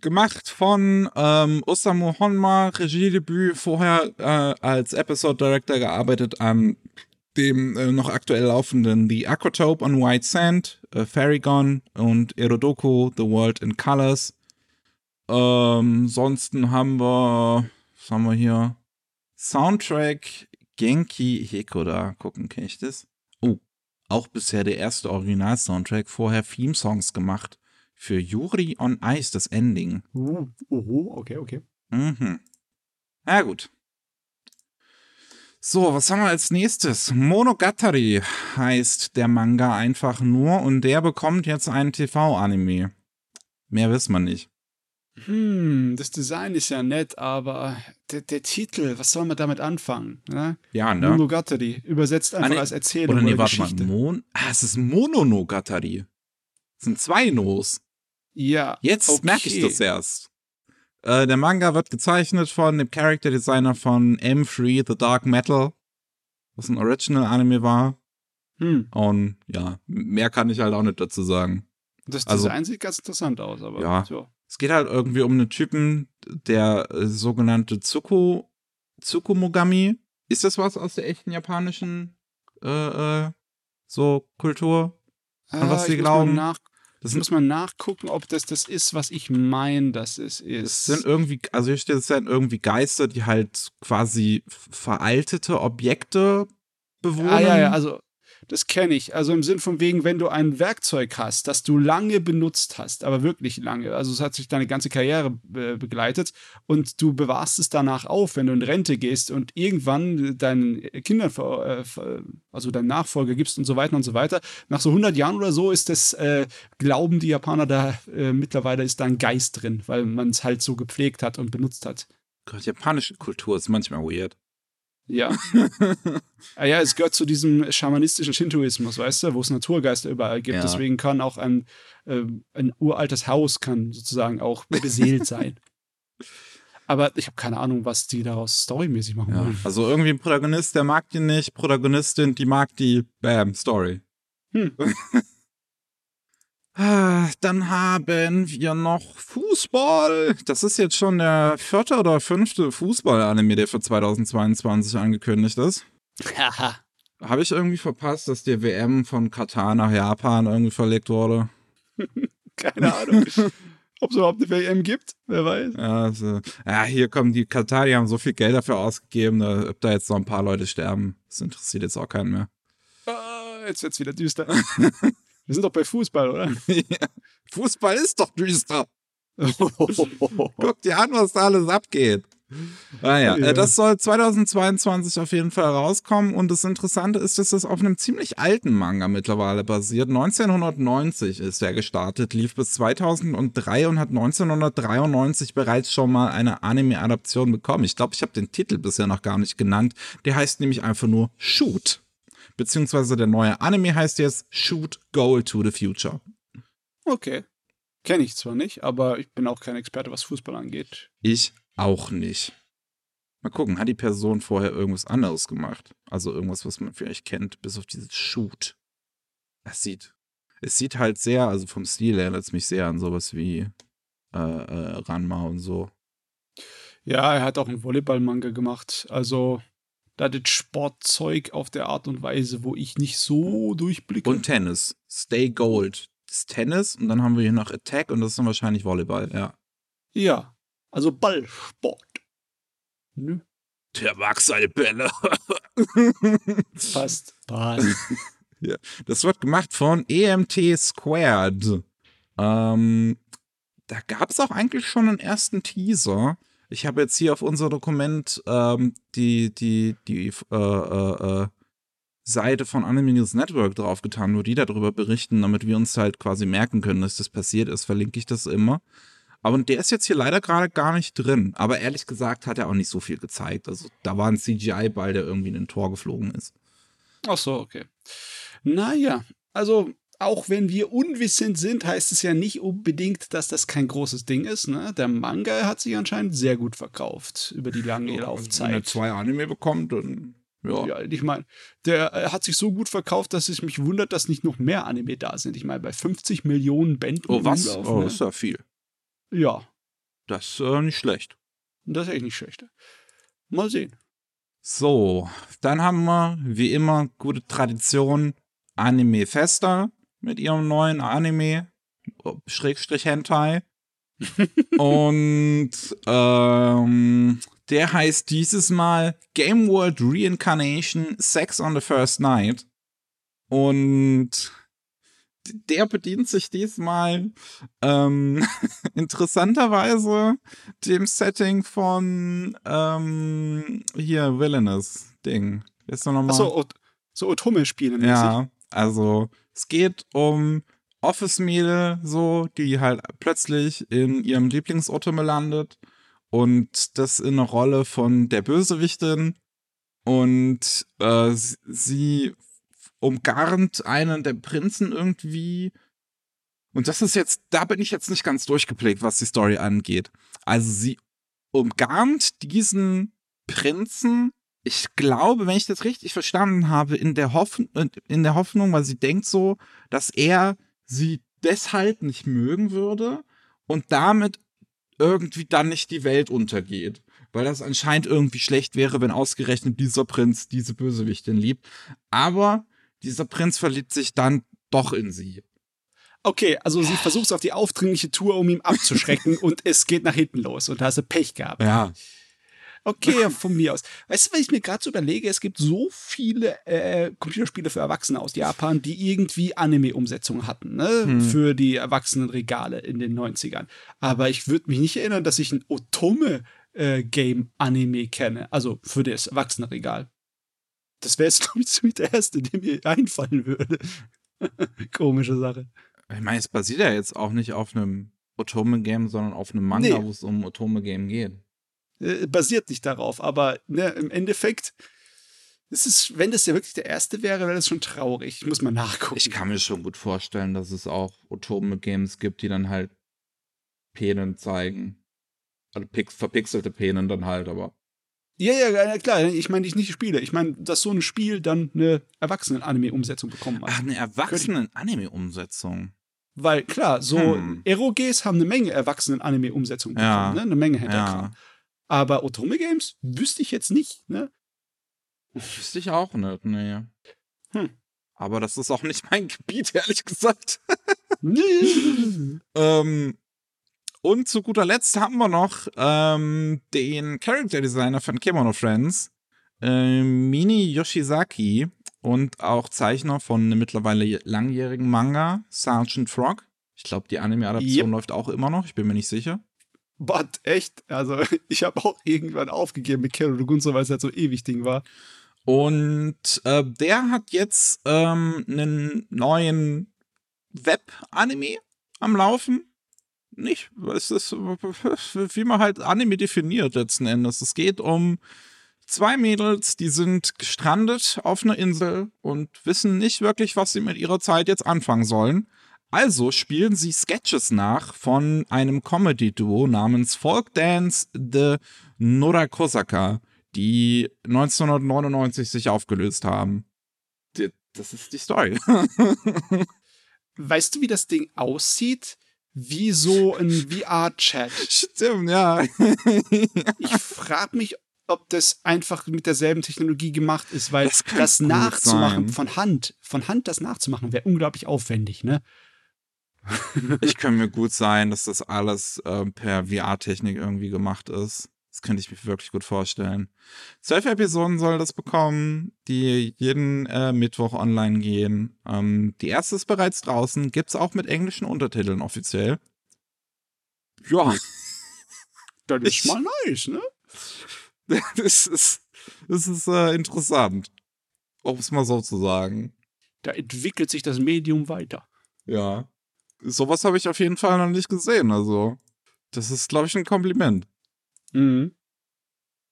gemacht von ähm, Osamu Honma, Regiedebüt, vorher äh, als Episode Director gearbeitet an dem äh, noch aktuell laufenden The Aquatope on White Sand, äh, Fairygon und Erodoku, The World in Colors. Ähm, sonsten haben wir, was haben wir hier? Soundtrack Genki Hekoda. Gucken, kenne ich das? Oh, auch bisher der erste Original-Soundtrack, vorher Theme-Songs gemacht für Yuri on Ice das Ending. Uh, uh, okay, okay. Mhm. Na gut. So, was haben wir als nächstes? Monogatari heißt der Manga einfach nur und der bekommt jetzt einen TV-Anime. Mehr wissen wir nicht. Hm, das Design ist ja nett, aber der, der Titel, was soll man damit anfangen? Ne? Ja, ne? Monogatari, übersetzt einfach ah, nee, als Erzählung oder, nee, oder warte Geschichte. Mal, Mon ah, es ist Mononogatari. Es sind zwei Nos. Ja. Jetzt okay. merke ich das erst. Äh, der Manga wird gezeichnet von dem Character Designer von M3 The Dark Metal, was ein Original Anime war. Hm. Und ja, mehr kann ich halt auch nicht dazu sagen. Das also Design also, sieht ganz interessant aus, aber ja. So. Es geht halt irgendwie um einen Typen, der äh, sogenannte Tsuko, Tsukumogami. Ist das was aus der echten japanischen äh, äh, so Kultur? An was sie glauben? Nach, das muss man nachgucken, ob das das ist, was ich meine, dass es ist. Es sind irgendwie, also hier steht, es sind irgendwie Geister, die halt quasi veraltete Objekte bewohnen. Ah, ja, ja, also Das kenne ich. Also im Sinn von wegen, wenn du ein Werkzeug hast, das du lange benutzt hast, aber wirklich lange, also es hat sich deine ganze Karriere äh, begleitet und du bewahrst es danach auf, wenn du in Rente gehst und irgendwann deinen Kindern, äh, also deinen Nachfolger gibst und so weiter und so weiter. Nach so 100 Jahren oder so ist das, äh, glauben die Japaner da, äh, mittlerweile ist da ein Geist drin, weil man es halt so gepflegt hat und benutzt hat. Gott, japanische Kultur ist manchmal weird. Ja. ah ja, es gehört zu diesem schamanistischen Shintoismus, weißt du, wo es Naturgeister überall gibt. Ja. Deswegen kann auch ein, äh, ein uraltes Haus kann sozusagen auch beseelt sein. Aber ich habe keine Ahnung, was die daraus storymäßig machen ja. wollen. Also irgendwie ein Protagonist, der mag die nicht, Protagonistin, die mag die, bam, Story. Hm. Ah, dann haben wir noch Fußball. Das ist jetzt schon der vierte oder fünfte Fußball-Anime, der für 2022 angekündigt ist. Haha. Habe ich irgendwie verpasst, dass die WM von Katar nach Japan irgendwie verlegt wurde? Keine Ahnung. Ob es überhaupt eine WM gibt, wer weiß. Ja, also, ja, hier kommen die Katar, die haben so viel Geld dafür ausgegeben, da, ob da jetzt noch ein paar Leute sterben, das interessiert jetzt auch keinen mehr. Ah, jetzt wird's wieder düster. Wir sind doch bei Fußball, oder? Fußball ist doch düster. Guck dir an, was da alles abgeht. Ah ja, ja, das soll 2022 auf jeden Fall rauskommen und das Interessante ist, dass das auf einem ziemlich alten Manga mittlerweile basiert. 1990 ist er gestartet, lief bis 2003 und hat 1993 bereits schon mal eine Anime-Adaption bekommen. Ich glaube, ich habe den Titel bisher noch gar nicht genannt. Der heißt nämlich einfach nur Shoot beziehungsweise der neue Anime heißt jetzt Shoot Goal to the Future. Okay. Kenne ich zwar nicht, aber ich bin auch kein Experte, was Fußball angeht. Ich auch nicht. Mal gucken, hat die Person vorher irgendwas anderes gemacht? Also irgendwas, was man vielleicht kennt, bis auf dieses Shoot. Es sieht, es sieht halt sehr, also vom Stil erinnert es mich sehr an sowas wie äh, äh, Ranma und so. Ja, er hat auch einen Volleyball-Manga gemacht. Also da das Sportzeug auf der Art und Weise, wo ich nicht so durchblicke. Und Tennis. Stay Gold. Das ist Tennis und dann haben wir hier noch Attack und das ist dann wahrscheinlich Volleyball, ja. Ja, also Ballsport. Nö. Der mag seine Bälle. Passt. Passt. ja. Das wird gemacht von EMT Squared. Ähm, da gab es auch eigentlich schon einen ersten Teaser. Ich habe jetzt hier auf unser Dokument ähm, die, die, die äh, äh, äh, Seite von Anime News Network draufgetan, wo die darüber berichten, damit wir uns halt quasi merken können, dass das passiert ist, verlinke ich das immer. Aber der ist jetzt hier leider gerade gar nicht drin. Aber ehrlich gesagt hat er auch nicht so viel gezeigt. Also da war ein CGI-Ball, der irgendwie in ein Tor geflogen ist. Ach so, okay. Naja, also auch wenn wir unwissend sind, heißt es ja nicht unbedingt, dass das kein großes Ding ist. Ne? Der Manga hat sich anscheinend sehr gut verkauft über die lange Laufzeit. Wenn er zwei Anime bekommt, dann ja. ja ich meine, der äh, hat sich so gut verkauft, dass es mich wundert, dass nicht noch mehr Anime da sind. Ich meine, bei 50 Millionen Bänden. Oh, was? Umlauf, oh, ne? ist ja viel. Ja. Das ist äh, nicht schlecht. Das ist echt nicht schlecht. Mal sehen. So, dann haben wir, wie immer, gute Tradition, Anime Festa mit ihrem neuen Anime, Schrägstrich Hentai. und ähm, der heißt dieses Mal Game World Reincarnation Sex on the First Night. Und der bedient sich diesmal ähm, interessanterweise dem Setting von ähm, hier Villainous Ding. Ist noch mal so, so Otome-Spiele. Ja, also es geht um Office-Mädel, so, die halt plötzlich in ihrem Lieblingsotome landet und das in einer Rolle von der Bösewichtin und äh, sie umgarnt einen der Prinzen irgendwie. Und das ist jetzt, da bin ich jetzt nicht ganz durchgeprägt, was die Story angeht. Also sie umgarnt diesen Prinzen ich glaube, wenn ich das richtig verstanden habe, in der, Hoffn in der Hoffnung, weil sie denkt so, dass er sie deshalb nicht mögen würde und damit irgendwie dann nicht die Welt untergeht. Weil das anscheinend irgendwie schlecht wäre, wenn ausgerechnet dieser Prinz diese Bösewichtin liebt. Aber dieser Prinz verliebt sich dann doch in sie. Okay, also sie versucht es auf die aufdringliche Tour, um ihn abzuschrecken und es geht nach hinten los und da hast du Pech gehabt. Ja. Okay, von mir aus. Weißt du, was ich mir gerade so überlege? Es gibt so viele äh, Computerspiele für Erwachsene aus Japan, die irgendwie Anime-Umsetzungen hatten, ne? Hm. Für die Erwachsenenregale in den 90ern. Aber ich würde mich nicht erinnern, dass ich ein Otome-Game-Anime kenne. Also für das Erwachsenenregal. Das wäre jetzt, glaube ich, ziemlich der erste, der mir einfallen würde. Komische Sache. Ich meine, es basiert ja jetzt auch nicht auf einem Otome-Game, sondern auf einem Manga, Nee. wo es um Otome-Game geht. Äh, basiert nicht darauf, aber ne, im Endeffekt, es ist, wenn das ja wirklich der erste wäre, wäre das schon traurig. Ich muss mal nachgucken. Ich kann mir schon gut vorstellen, dass es auch Otome-Games gibt, die dann halt Penen zeigen. Also pix verpixelte Penen dann halt, aber. ja, ja, klar, ich meine nicht Spiele. Ich meine, dass so ein Spiel dann eine Erwachsenen-Anime-Umsetzung bekommen hat. Ach, eine Erwachsenen-Anime-Umsetzung. Weil klar, so Hm. Eroges haben eine Menge Erwachsenen-Anime-Umsetzungen bekommen, Ja. ne? eine Menge Hentai-Kram. Ja. Aber Otome-Games wüsste ich jetzt nicht, ne? Wüsste ich auch nicht, nee. Hm. Aber das ist auch nicht mein Gebiet, ehrlich gesagt. Ähm, und zu guter Letzt haben wir noch ähm, den Character Designer von Kemono Friends, äh, Mini Yoshizaki und auch Zeichner von einem mittlerweile langjährigen Manga, Sergeant Frog. Ich glaube, die Anime-Adaption Yep. läuft auch immer noch, ich bin mir nicht sicher. But echt, also ich habe auch irgendwann aufgegeben mit Kero Gunzo, weil es halt so ewig Ding war. Und äh, der hat jetzt ähm, einen neuen Web-Anime am Laufen. Nicht, es ist, wie man halt Anime definiert letzten Endes. Es geht um zwei Mädels, die sind gestrandet auf einer Insel und wissen nicht wirklich, was sie mit ihrer Zeit jetzt anfangen sollen. Also spielen sie Sketches nach von einem Comedy-Duo namens Folk Dance The Norakosaka, die 1999 sich aufgelöst haben. Das ist die Story. Weißt du, wie das Ding aussieht? Wie so ein VR-Chat. Stimmt, ja. Ich frage mich, ob das einfach mit derselben Technologie gemacht ist, weil Das das nachzumachen sein. von Hand, von Hand das nachzumachen, wäre unglaublich aufwendig, ne? Ich kann mir gut sein, dass das alles ähm, per VR-Technik irgendwie gemacht ist. Das könnte ich mir wirklich gut vorstellen. Zwölf Episoden soll das bekommen, die jeden äh, Mittwoch online gehen. Ähm, die erste ist bereits draußen, gibt's auch mit englischen Untertiteln offiziell. Ja, Das ist ist mal nice, ne? das ist, das ist äh, interessant. Um es mal so zu sagen. Da entwickelt sich das Medium weiter. Ja. Sowas habe ich auf jeden Fall noch nicht gesehen. Also, das ist, glaube ich, ein Kompliment. Mhm.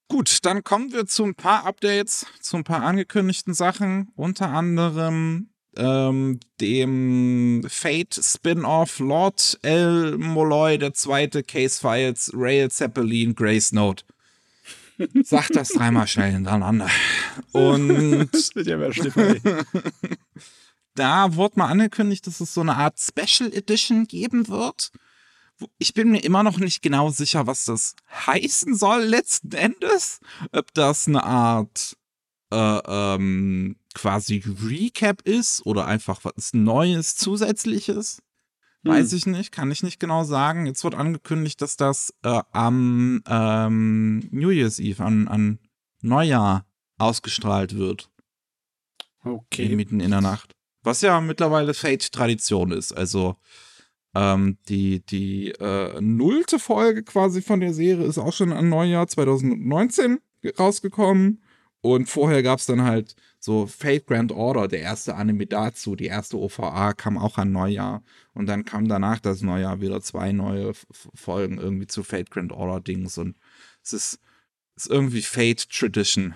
Gut, dann kommen wir zu ein paar Updates, zu ein paar angekündigten Sachen, unter anderem ähm, dem Fate-Spin-Off Lord El Molloy, der zweite Case Files, Rail Zeppelin, Grace Note. Sag das dreimal schnell hintereinander. Und ja. da wurde mal angekündigt, dass es so eine Art Special Edition geben wird. Ich bin mir immer noch nicht genau sicher, was das heißen soll letzten Endes. Ob das eine Art äh, ähm, quasi Recap ist oder einfach was Neues, Zusätzliches. Weiß Hm. ich nicht, kann ich nicht genau sagen. Jetzt wird angekündigt, dass das äh, am ähm, New Year's Eve, an, an Neujahr ausgestrahlt wird. Okay. Mitten in der Nacht. Was ja mittlerweile Fate-Tradition ist. Also ähm, die, die äh, nullte Folge quasi von der Serie ist auch schon an Neujahr 2019 ge- rausgekommen. Und vorher gab es dann halt so Fate Grand Order, der erste Anime dazu. Die erste OVA kam auch an Neujahr. Und dann kam danach das Neujahr wieder zwei neue Folgen irgendwie zu Fate Grand Order Dings. Und es ist, ist irgendwie Fate Tradition.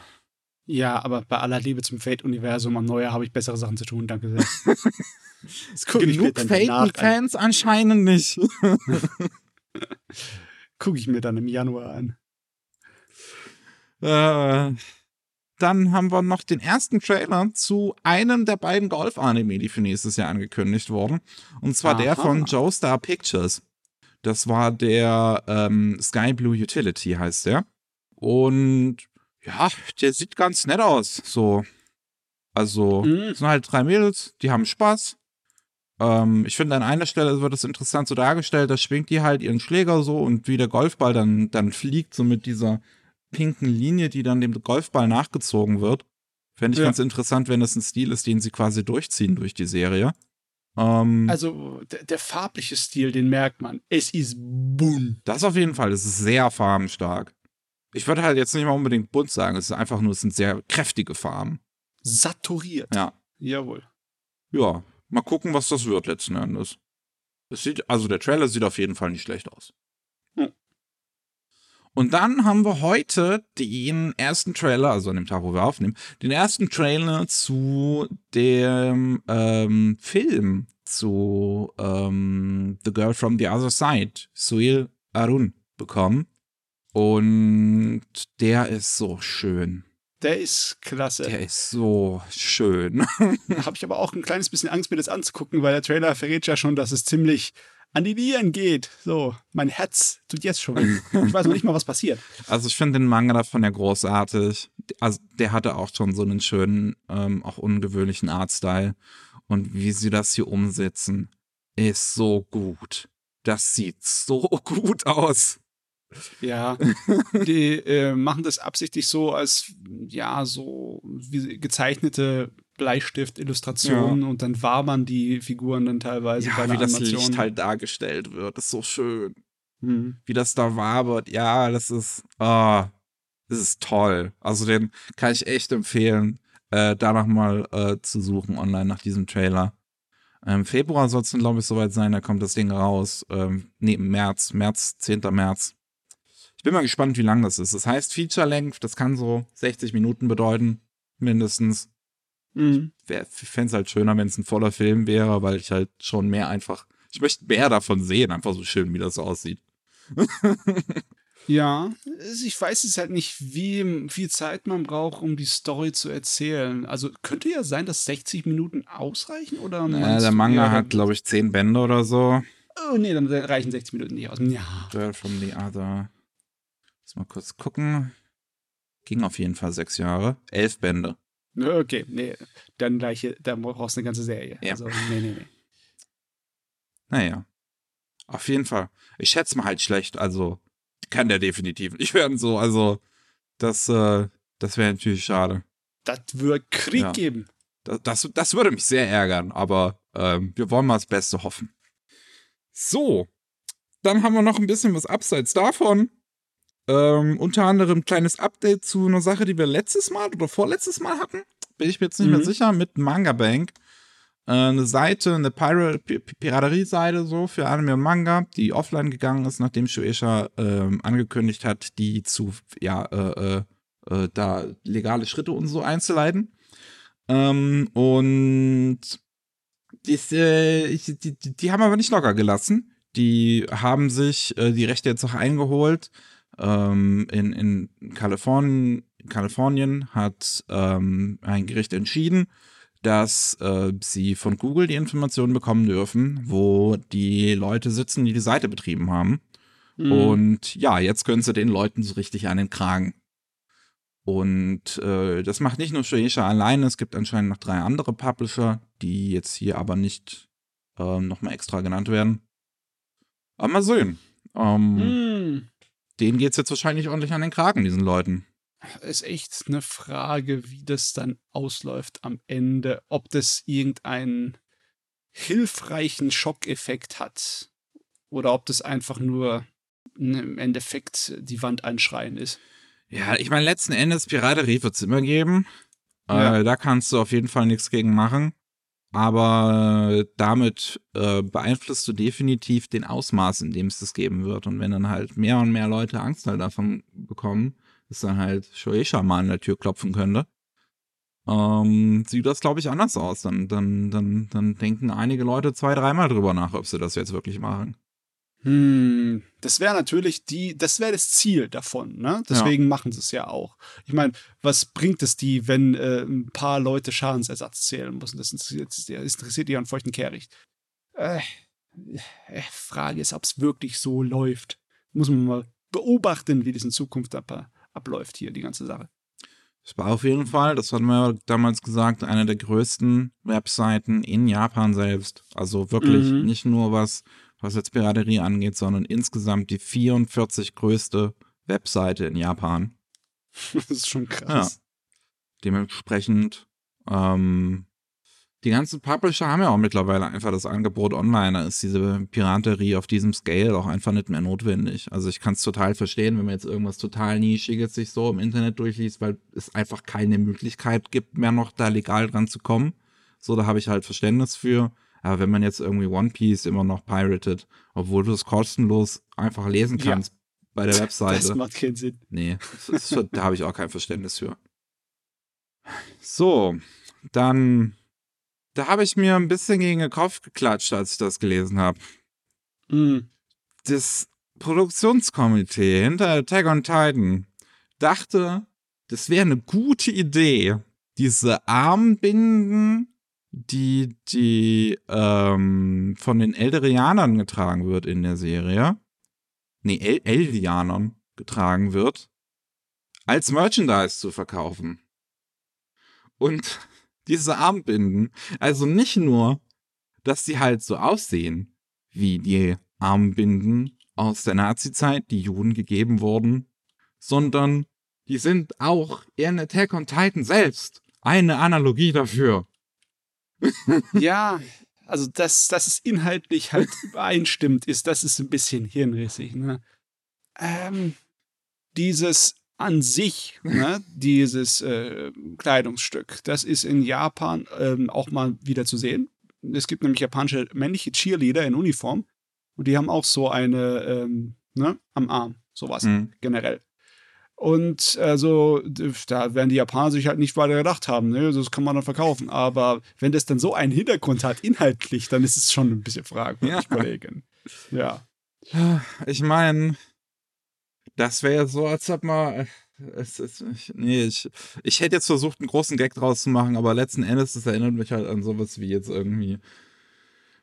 Ja, aber bei aller Liebe zum Fate-Universum am Neujahr habe ich bessere Sachen zu tun, danke sehr. Genug. Fate-Fans anscheinend nicht. Gucke ich mir dann im Januar an. Äh, dann haben wir noch den ersten Trailer zu einem der beiden Golf-Anime, die für nächstes Jahr angekündigt wurden. Und zwar der Aha. von Joestar Pictures. Das war der ähm, Sky Blue Utility, heißt der. Und ja, der sieht ganz nett aus. So. Also, Mhm. es sind halt drei Mädels, die haben Spaß. Ähm, ich finde, an einer Stelle wird es interessant so dargestellt, da schwingt die halt ihren Schläger so und wie der Golfball dann, dann fliegt, so mit dieser pinken Linie, die dann dem Golfball nachgezogen wird. Fände ich Ja. ganz interessant, wenn das ein Stil ist, den sie quasi durchziehen durch die Serie. Ähm, Also der, der farbliche Stil, den merkt man. Es ist bunt. das auf jeden Fall, das ist sehr farbenstark. Ich würde halt jetzt nicht mal unbedingt bunt sagen, es ist einfach nur, es sind sehr kräftige Farben. Saturiert. Ja. Jawohl. Ja, mal gucken, was das wird letzten Endes. Es sieht, also der Trailer sieht auf jeden Fall nicht schlecht aus. Hm. Und dann haben wir heute den ersten Trailer, also an dem Tag, wo wir aufnehmen, den ersten Trailer zu dem ähm, Film zu ähm, The Girl from the Other Side, Suil Arun, bekommen. Und der ist so schön. Der ist klasse. Der ist so schön. Da habe ich aber auch ein kleines bisschen Angst, mir das anzugucken, weil der Trailer verrät ja schon, dass es ziemlich an die Nieren geht. So, mein Herz tut jetzt schon. Ich weiß noch nicht mal, was passiert. Also ich finde den Manga davon ja großartig. Also der hatte auch schon so einen schönen, ähm, auch ungewöhnlichen Artstyle. Und wie sie das hier umsetzen, ist so gut. Das sieht so gut aus. Ja, die äh, machen das absichtlich so als, ja, so gezeichnete Bleistift-Illustrationen und dann wabern die Figuren dann teilweise bei Ja, der wie das Animation. Licht halt dargestellt wird, ist so schön. Hm. Wie das da wabert, ja, das ist, ah, das ist toll. Also den kann ich echt empfehlen, äh, danach mal äh, zu suchen online nach diesem Trailer. Ähm, Februar soll es, glaube ich, soweit sein, da kommt das Ding raus. Ähm, nee, im März, März, 10. März. Ich bin mal gespannt, wie lang das ist. Das heißt Feature Length, das kann so 60 Minuten bedeuten, mindestens. Mhm. Ich fände es halt schöner, wenn es ein voller Film wäre, weil ich halt schon mehr einfach, ich möchte mehr davon sehen, einfach so schön, wie das aussieht. Ja, ich weiß es halt nicht, wie viel Zeit man braucht, um die Story zu erzählen. Also könnte ja sein, dass 60 Minuten ausreichen oder Äh, meinst der Manga hat, glaube ich, 10 Bände oder so. Oh nee, dann reichen 60 Minuten nicht aus. Ja. Girl from the Other. Lass mal kurz gucken. Ging auf jeden Fall sechs Jahre. Elf Bände. Okay, nee, dann gleiche, da brauchst du eine ganze Serie. Ja. Also, nee, nee, nee. Naja. Auf jeden Fall. Ich schätze mal halt schlecht. Also, kann der definitiv nicht werden so. Also, das, äh, das wäre natürlich schade. Das wird Krieg Ja. geben. Das, das, das würde mich sehr ärgern, aber ähm, wir wollen mal das Beste hoffen. So, dann haben wir noch ein bisschen was abseits davon. Ähm, unter anderem ein kleines Update zu einer Sache, die wir letztes Mal oder vorletztes Mal hatten. Bin ich mir jetzt nicht mehr Mhm. sicher, mit Manga Bank. Äh, eine Seite, eine Pira Pi- Pi- Piraterie-Seite so für Anime und Manga, die offline gegangen ist, nachdem Shueisha ähm, angekündigt hat, die zu, ja, äh, äh, äh, da legale Schritte und so einzuleiten. Ähm, und das, äh, ich, die, die, die haben aber nicht locker gelassen. Die haben sich äh, die Rechte jetzt auch eingeholt. Ähm, in, in Kalifornien, Kalifornien hat ähm, ein Gericht entschieden, dass äh, sie von Google die Informationen bekommen dürfen, wo die Leute sitzen, die die Seite betrieben haben. Mhm. Und ja, jetzt können sie den Leuten so richtig an den Kragen. Und äh, das macht nicht nur Shueisha alleine, es gibt anscheinend noch drei andere Publisher, die jetzt hier aber nicht äh, nochmal extra genannt werden. Aber mal sehen. Ähm, Hm. Denen geht's jetzt wahrscheinlich ordentlich an den Kragen, diesen Leuten. Ist echt eine Frage, wie das dann ausläuft am Ende. Ob das irgendeinen hilfreichen Schockeffekt hat. Oder ob das einfach nur ne, im Endeffekt die Wand anschreien ist. Ja, ich meine, letzten Endes Piraterie wird's immer geben. Ja. Äh, da kannst du auf jeden Fall nichts gegen machen. Aber damit äh, beeinflusst du definitiv den Ausmaß, in dem es das geben wird. Und wenn dann halt mehr und mehr Leute Angst halt davon bekommen, dass dann halt Shueisha mal an der Tür klopfen könnte, ähm, sieht das, glaube ich, anders aus. Dann, dann, dann, dann denken einige Leute zwei, dreimal drüber nach, ob sie das jetzt wirklich machen. Hm, das wäre natürlich die, das wäre das Ziel davon, ne? Deswegen machen sie es ja auch. Ich meine, was bringt es die, wenn äh, ein paar Leute Schadensersatz zählen müssen? Das interessiert, das interessiert an feuchten Kehricht. Äh, äh, Frage ist, ob es wirklich so läuft. Muss man mal beobachten, wie das in Zukunft ab, abläuft hier, die ganze Sache. Es war auf jeden Fall, das hatten wir ja damals gesagt, eine der größten Webseiten in Japan selbst. Also wirklich Mhm. nicht nur was, was jetzt Piraterie angeht, sondern insgesamt die 44 größte Webseite in Japan. das ist schon krass. Ja. Dementsprechend, ähm, die ganzen Publisher haben ja auch mittlerweile einfach das Angebot online. Da ist diese Piraterie auf diesem Scale auch einfach nicht mehr notwendig. Also ich kann es total verstehen, wenn man jetzt irgendwas total Nischiges sich so im Internet durchliest, weil es einfach keine Möglichkeit gibt, mehr noch da legal dran zu kommen. So, da habe ich halt Verständnis für. Aber wenn man jetzt irgendwie One Piece immer noch piratet, obwohl du es kostenlos einfach lesen kannst ja. bei der Webseite. Das macht keinen Sinn. Nee, schon, da habe ich auch kein Verständnis für. So, dann da habe ich mir ein bisschen gegen den Kopf geklatscht, als ich das gelesen habe. Mhm. Das Produktionskomitee hinter Attack on Titan dachte, das wäre eine gute Idee, diese Armbinden, die, die ähm, von den Elderianern getragen wird in der Serie, nee, El Eldianern getragen wird, als Merchandise zu verkaufen. Und diese Armbinden. Also nicht nur, dass sie halt so aussehen wie die Armbinden aus der Nazi-Zeit, die Juden gegeben wurden, sondern die sind auch in Attack on Titan selbst eine Analogie dafür. Ja, also dass, dass es inhaltlich halt übereinstimmt ist, das ist ein bisschen hirnrissig. Ne? Ähm, dieses an sich, ne, dieses äh, Kleidungsstück, das ist in Japan ähm, auch mal wieder zu sehen. Es gibt nämlich japanische männliche Cheerleader in Uniform und die haben auch so eine ähm, ne, am Arm, sowas mhm. generell. Und also, da werden die Japaner sich halt nicht weiter gedacht haben, ne? Das kann man dann verkaufen. Aber wenn das dann so einen Hintergrund hat, inhaltlich, dann ist es schon ein bisschen fragwürdig, ja. Kollegen. Ja. Ich meine, das wäre ja so, als ob man. Äh, es, es, ich, nee, ich, ich hätte jetzt versucht, einen großen Gag draus zu machen, aber letzten Endes, das erinnert mich halt an sowas wie jetzt irgendwie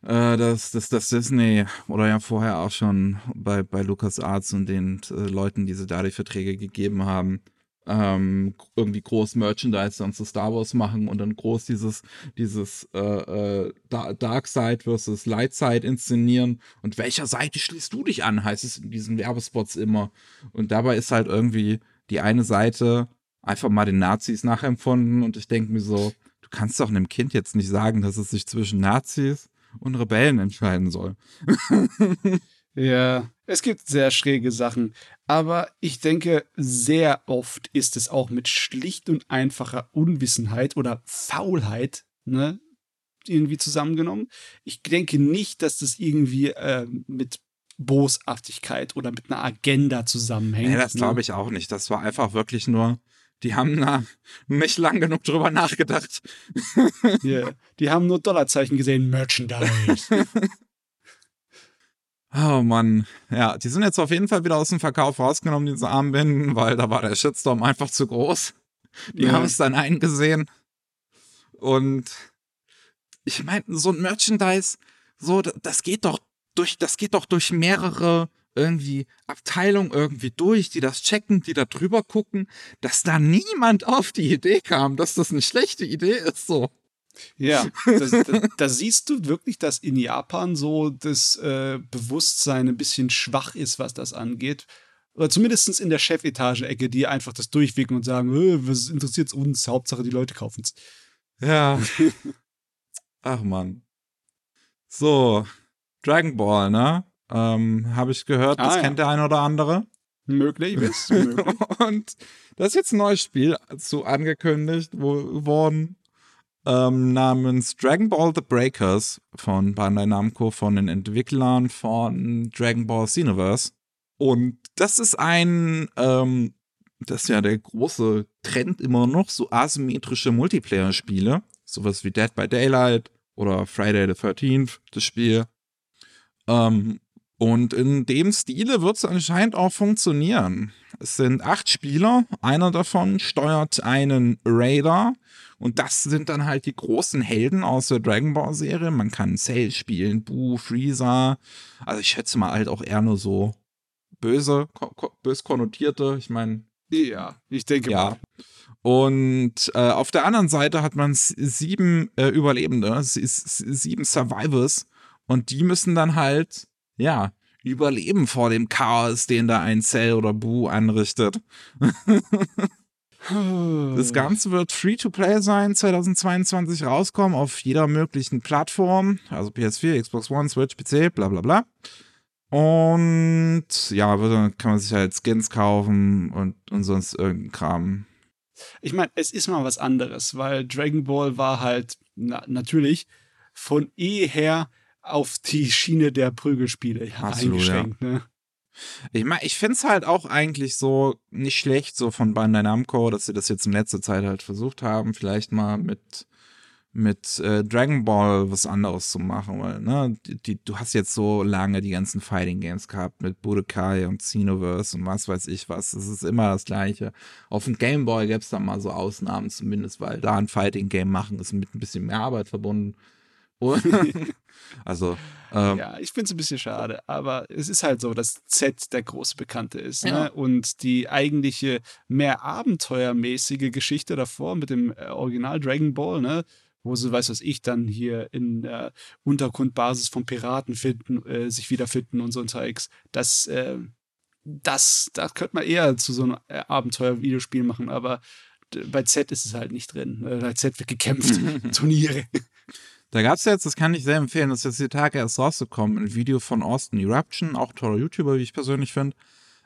äh, das, das, das Disney oder ja vorher auch schon bei, bei Lucas Arts und den äh, Leuten, die sie da die Verträge gegeben haben, ähm, irgendwie groß Merchandise dann zu Star Wars machen und dann groß dieses, dieses äh, äh, Dark Side versus Light Side inszenieren. Und welcher Seite schließt du dich an, heißt es in diesen Werbespots immer. Und dabei ist halt irgendwie die eine Seite einfach mal den Nazis nachempfunden und ich denke mir so, du kannst doch einem Kind jetzt nicht sagen, dass es sich zwischen Nazis und Rebellen entscheiden soll. Ja, es gibt sehr schräge Sachen, aber ich denke, sehr oft ist es auch mit schlicht und einfacher Unwissenheit oder Faulheit, ne, irgendwie zusammengenommen. Ich denke nicht, dass das irgendwie äh, mit Boshaftigkeit oder mit einer Agenda zusammenhängt. Nee, das glaube ne? ich auch nicht. Das war einfach wirklich nur, die haben da nicht lang genug drüber nachgedacht. yeah. Die haben nur Dollarzeichen gesehen, Merchandise. Oh Mann. Ja, die sind jetzt auf jeden Fall wieder aus dem Verkauf rausgenommen, diese Armbinden, weil da war der Shitstorm einfach zu groß. Die ja. haben es dann eingesehen. Und ich meine, so ein Merchandise, so, das geht doch durch, das geht doch durch mehrere irgendwie Abteilungen irgendwie durch, die das checken, die da drüber gucken, dass da niemand auf die Idee kam, dass das eine schlechte Idee ist, so. Ja, da siehst du wirklich, dass in Japan so das äh, Bewusstsein ein bisschen schwach ist, was das angeht. Oder zumindest in der Chefetage-Ecke, die einfach das durchwinken und sagen, äh, was interessiert uns? Hauptsache, die Leute kaufen es. Ja. Ach man. So, Dragon Ball, ne? Ähm, Habe ich gehört, das ah, kennt ja. der eine oder andere. Möglich, ist möglich. und da ist jetzt ein neues Spiel zu angekündigt wo, worden ähm, namens Dragon Ball The Breakers von Bandai Namco, von den Entwicklern von Dragon Ball Xenoverse. Und das ist ein, ähm, das ist ja der große Trend immer noch, so asymmetrische Multiplayer-Spiele. Sowas wie Dead by Daylight oder Friday the 13th, das Spiel. Ähm, und in dem Stile wird es anscheinend auch funktionieren. Es sind acht Spieler, einer davon steuert einen Raider und das sind dann halt die großen Helden aus der Dragon Ball Serie. Man kann Cell spielen, Boo, Freezer. Also ich schätze mal halt auch eher nur so böse, bös konnotierte. Ich meine. Ja, ich denke ja. Mal. Und äh, auf der anderen Seite hat man sieben äh, Überlebende, sieben Survivors. Und die müssen dann halt, ja, überleben vor dem Chaos, den da ein Cell oder Boo anrichtet. Das Ganze wird Free-to-Play sein, 2022 rauskommen, auf jeder möglichen Plattform, also PS4, Xbox One, Switch, PC, bla bla bla. Und ja, dann kann man sich halt Skins kaufen und, und sonst irgendein Kram. Ich meine, es ist mal was anderes, weil Dragon Ball war halt na, natürlich von eher auf die Schiene der Prügelspiele Absolut, eingeschränkt. Ja. Ne? Ich meine, ich finde es halt auch eigentlich so nicht schlecht, so von Bandai Namco, dass sie das jetzt in letzter Zeit halt versucht haben, vielleicht mal mit mit äh, Dragon Ball was anderes zu machen, weil, ne, die, die, du hast jetzt so lange die ganzen Fighting Games gehabt mit Budokai und Xenoverse und was weiß ich was. Es ist immer das Gleiche. Auf dem Game Boy gäbe es da mal so Ausnahmen zumindest, weil da ein Fighting Game machen ist mit ein bisschen mehr Arbeit verbunden. also, ähm, ja, ich finde es ein bisschen schade, aber es ist halt so, dass Z der große Bekannte ist. Ne? Ja. Ne? Und die eigentliche mehr abenteuermäßige Geschichte davor mit dem äh, Original Dragon Ball, ne, wo sie, weiß was ich, dann hier in der Untergrundbasis von Piraten finden, äh, sich wiederfinden und so ein Zeugs. Das, äh, das, das könnte man eher zu so einem äh, Abenteuer-Videospiel machen, aber bei Z ist es halt nicht drin. Äh, bei Z wird gekämpft, Turniere. Da gab es jetzt, das kann ich sehr empfehlen, das ist jetzt die Tage erst rausgekommen, ein Video von Austin Eruption, auch toller YouTuber, wie ich persönlich finde.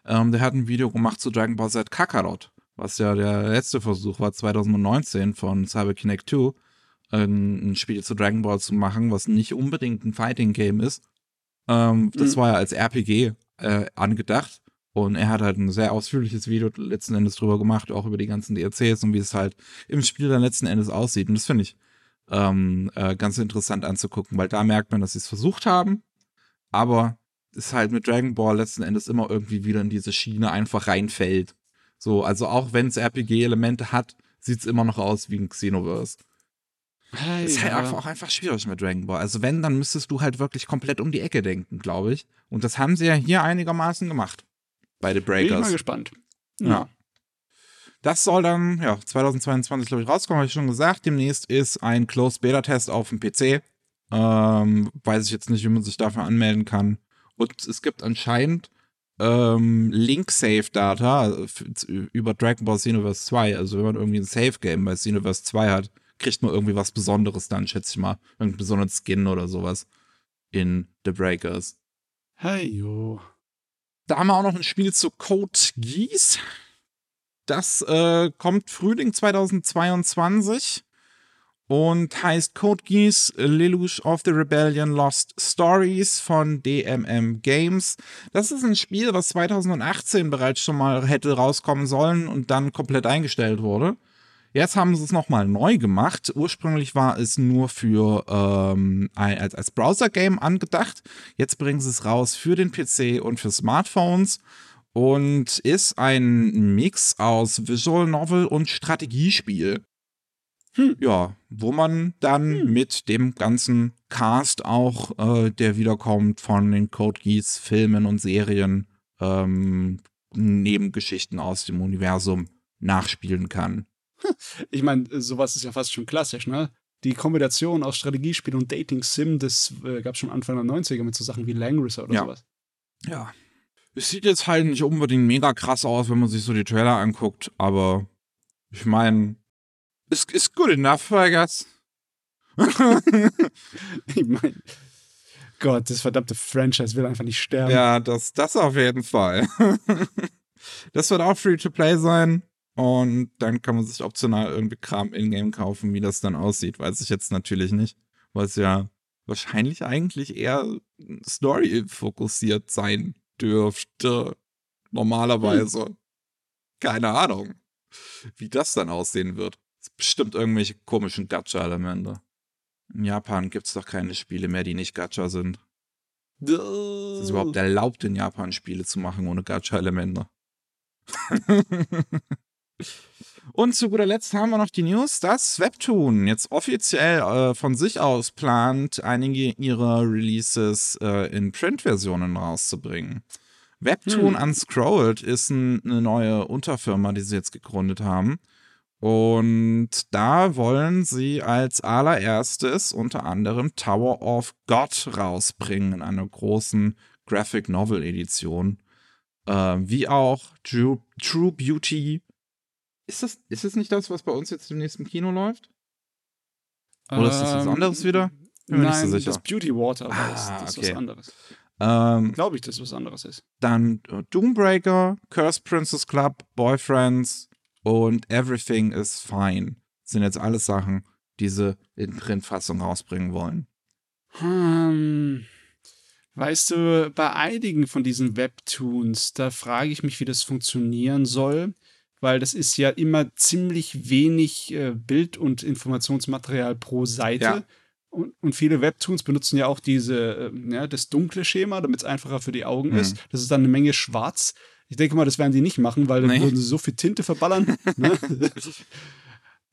Ähm, der hat ein Video gemacht zu Dragon Ball Z Kakarot, was ja der letzte Versuch war, 2019 von CyberConnect 2 ein Spiel zu Dragon Ball zu machen, was nicht unbedingt ein Fighting Game ist. Ähm, das mhm. war ja als RPG äh, angedacht. Und er hat halt ein sehr ausführliches Video letzten Endes drüber gemacht, auch über die ganzen DLCs und wie es halt im Spiel dann letzten Endes aussieht. Und das finde ich ähm, äh, ganz interessant anzugucken, weil da merkt man, dass sie es versucht haben, aber es halt mit Dragon Ball letzten Endes immer irgendwie wieder in diese Schiene einfach reinfällt. So, also auch wenn es RPG-Elemente hat, sieht es immer noch aus wie ein Xenoverse. Hey, ist halt ja. auch einfach schwierig mit Dragon Ball. Also wenn, dann müsstest du halt wirklich komplett um die Ecke denken, glaube ich. Und das haben sie ja hier einigermaßen gemacht. Bei The Breakers. Bin ich mal gespannt. Ja. ja. Das soll dann, ja, 2022, glaube ich, rauskommen, habe ich schon gesagt. Demnächst ist ein Closed Beta-Test auf dem PC. Ähm, weiß ich jetzt nicht, wie man sich dafür anmelden kann. Und es gibt anscheinend ähm, Link-Save-Data über Dragon Ball Xenoverse 2. Also wenn man irgendwie ein Save-Game bei Xenoverse 2 hat, kriegt man irgendwie was Besonderes dann, schätze ich mal. Irgendeinen besonderen Skin oder sowas in The Breakers. Hey, jo. Da haben wir auch noch ein Spiel zu Code Geass. Das äh, kommt Frühling 2022 und heißt Code Geass Lelouch of the Rebellion Lost Stories von DMM Games. Das ist ein Spiel, was 2018 bereits schon mal hätte rauskommen sollen und dann komplett eingestellt wurde. Jetzt haben sie es nochmal neu gemacht. Ursprünglich war es nur für ähm, als, als Browser-Game angedacht. Jetzt bringen sie es raus für den PC und für Smartphones und ist ein Mix aus Visual Novel und Strategiespiel. Hm. Ja, wo man dann hm. mit dem ganzen Cast auch, äh, der wiederkommt von den Code Geass Filmen und Serien, ähm, Nebengeschichten aus dem Universum nachspielen kann. Ich meine, sowas ist ja fast schon klassisch, ne? Die Kombination aus Strategiespiel und Dating Sim, das äh, gab es schon Anfang der 90er mit so Sachen wie Langrisser oder ja. sowas. Ja. Es sieht jetzt halt nicht unbedingt mega krass aus, wenn man sich so die Trailer anguckt, aber ich meine, ist, ist good enough, I guess. ich meine, Gott, das verdammte Franchise will einfach nicht sterben. Ja, das, das auf jeden Fall. das wird auch free to play sein. Und dann kann man sich optional irgendwie Kram in-game kaufen, wie das dann aussieht. Weiß ich jetzt natürlich nicht. Weil es ja wahrscheinlich eigentlich eher Story-fokussiert sein dürfte. Normalerweise. Hm. Keine Ahnung, wie das dann aussehen wird. Es bestimmt irgendwelche komischen Gacha-Elemente. In Japan gibt es doch keine Spiele mehr, die nicht Gacha sind. Es ist überhaupt erlaubt, in Japan Spiele zu machen ohne Gacha-Elemente. Und zu guter Letzt haben wir noch die News, dass Webtoon jetzt offiziell äh, von sich aus plant, einige ihrer Releases äh, in Print-Versionen rauszubringen. Webtoon hm. Unscrolled ist ein, eine neue Unterfirma, die sie jetzt gegründet haben. Und da wollen sie als allererstes unter anderem Tower of God rausbringen in einer großen Graphic Novel Edition. Äh, wie auch True, True Beauty ist das, ist das nicht das, was bei uns jetzt im nächsten Kino läuft? Oder ist das was Ähm, anderes wieder? Bin mir Nein, nicht so sicher. das Beauty Water war das, Ah, das ist okay. was anderes. Ähm, Glaube ich, dass es was anderes ist. dann äh, Doombreaker, Cursed Princess Club, Boyfriends und Everything is Fine. Das sind jetzt alles Sachen, die sie in Printfassung rausbringen wollen. Hm, weißt du, bei einigen von diesen Webtoons, da frage ich mich, wie das funktionieren soll, weil das ist ja immer ziemlich wenig äh, Bild- und Informationsmaterial pro Seite. Ja. Und, und viele Webtoons benutzen ja auch diese, äh, ja, das dunkle Schema, damit es einfacher für die Augen Mhm. ist. Das ist dann eine Menge schwarz. Ich denke mal, das werden sie nicht machen, weil dann Nee. würden sie so viel Tinte verballern. ne?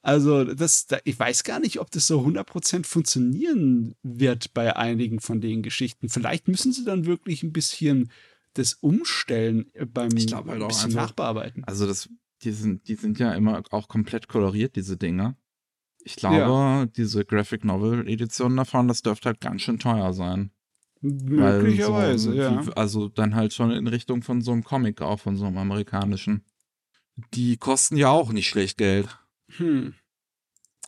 Also, das, da, ich weiß gar nicht, ob das so 100% funktionieren wird bei einigen von den Geschichten. Vielleicht müssen sie dann wirklich ein bisschen das umstellen äh, beim Ich glaub halt bisschen einfach- nachbearbeiten. Also das, die sind, die sind ja immer auch komplett koloriert, diese Dinger. Ich glaube, diese Graphic Novel Edition davon, das dürfte halt ganz schön teuer sein. Möglicherweise, so, ja. Also dann halt schon in Richtung von so einem Comic, auch von so einem amerikanischen. Die kosten ja auch nicht schlecht Geld. Hm.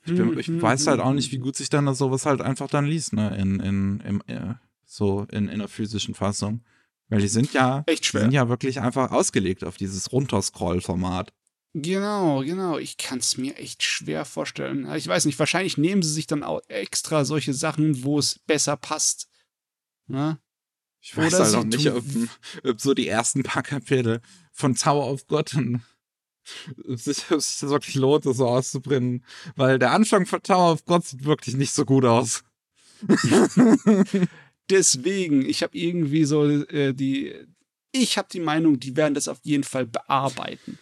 Ich, bin, Hm, ich hm, weiß halt hm, auch nicht, wie gut sich dann sowas halt einfach dann liest, ne? In, in, im, äh, so in, in der physischen Fassung. Weil die sind ja, Echt die schwer. sind ja wirklich einfach ausgelegt auf dieses Runterscroll-Format. Genau, genau. Ich kann es mir echt schwer vorstellen. Ich weiß nicht, wahrscheinlich nehmen sie sich dann auch extra solche Sachen, wo es besser passt. Ne? Ich weiß Oder halt auch nicht, ob, ob so die ersten paar Kapitel von Tower of God und ob sich ob sich das wirklich lohnt, das so auszubrennen. Weil der Anfang von Tower of God sieht wirklich nicht so gut aus. Deswegen, ich habe irgendwie so äh, die. Ich habe die Meinung, die werden das auf jeden Fall bearbeiten.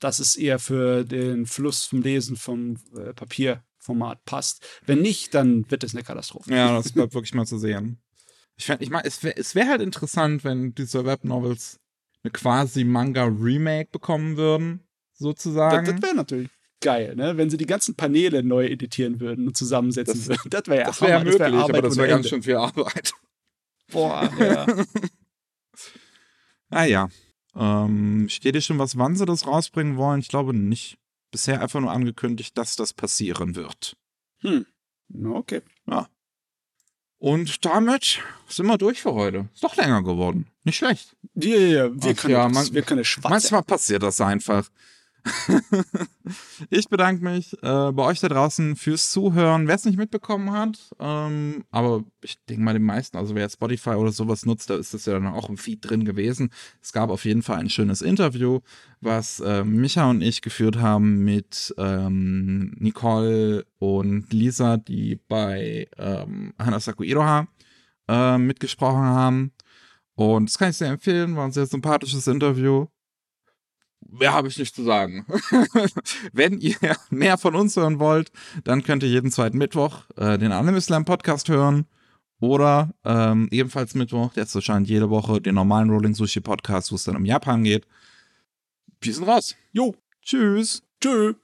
Dass es eher für den Fluss vom Lesen vom äh, Papierformat passt. Wenn nicht, dann wird es eine Katastrophe. Ja, das bleibt wirklich mal zu sehen. Ich, fänd- ich meine, es wäre wär halt interessant, wenn diese Webnovels eine quasi Manga-Remake bekommen würden, Das, sozusagen. das wäre natürlich geil, ne? wenn sie die ganzen Paneele neu editieren würden und zusammensetzen Das- würden. Das wäre ja das wäre Hammer, möglich, wär aber das wäre ganz schön viel Arbeit. Boah, ja. Ah ja. Ähm, steht dir schon was, wann sie das rausbringen wollen? Ich glaube nicht. Bisher einfach nur angekündigt, dass das passieren wird. Hm. Okay. Und damit sind wir durch für heute. Ist doch länger geworden. Nicht schlecht. Ja, ja, ja. Wir Ach können, ja, man- wir können schwatzen. Manchmal passiert das einfach. ich bedanke mich äh, bei euch da draußen fürs Zuhören. Wer es nicht mitbekommen hat, ähm, aber ich denke mal den meisten, also wer Spotify oder sowas nutzt, da ist das ja dann auch im Feed drin gewesen. Es gab auf jeden Fall ein schönes Interview, was äh, Micha und ich geführt haben mit ähm, Nicole und Lisa, die bei ähm, Hanasaku Iroha äh, mitgesprochen haben. Und das kann ich sehr empfehlen, war ein sehr sympathisches Interview. Mehr habe ich nicht zu sagen. Wenn ihr mehr von uns hören wollt, dann könnt ihr jeden zweiten Mittwoch äh, den Anime Slam Podcast hören. Oder ähm, ebenfalls Mittwoch, jetzt erscheint jede Woche den normalen Rolling Sushi Podcast, wo es dann um Japan geht. Wir sind raus. Jo, Tschüss. tschö.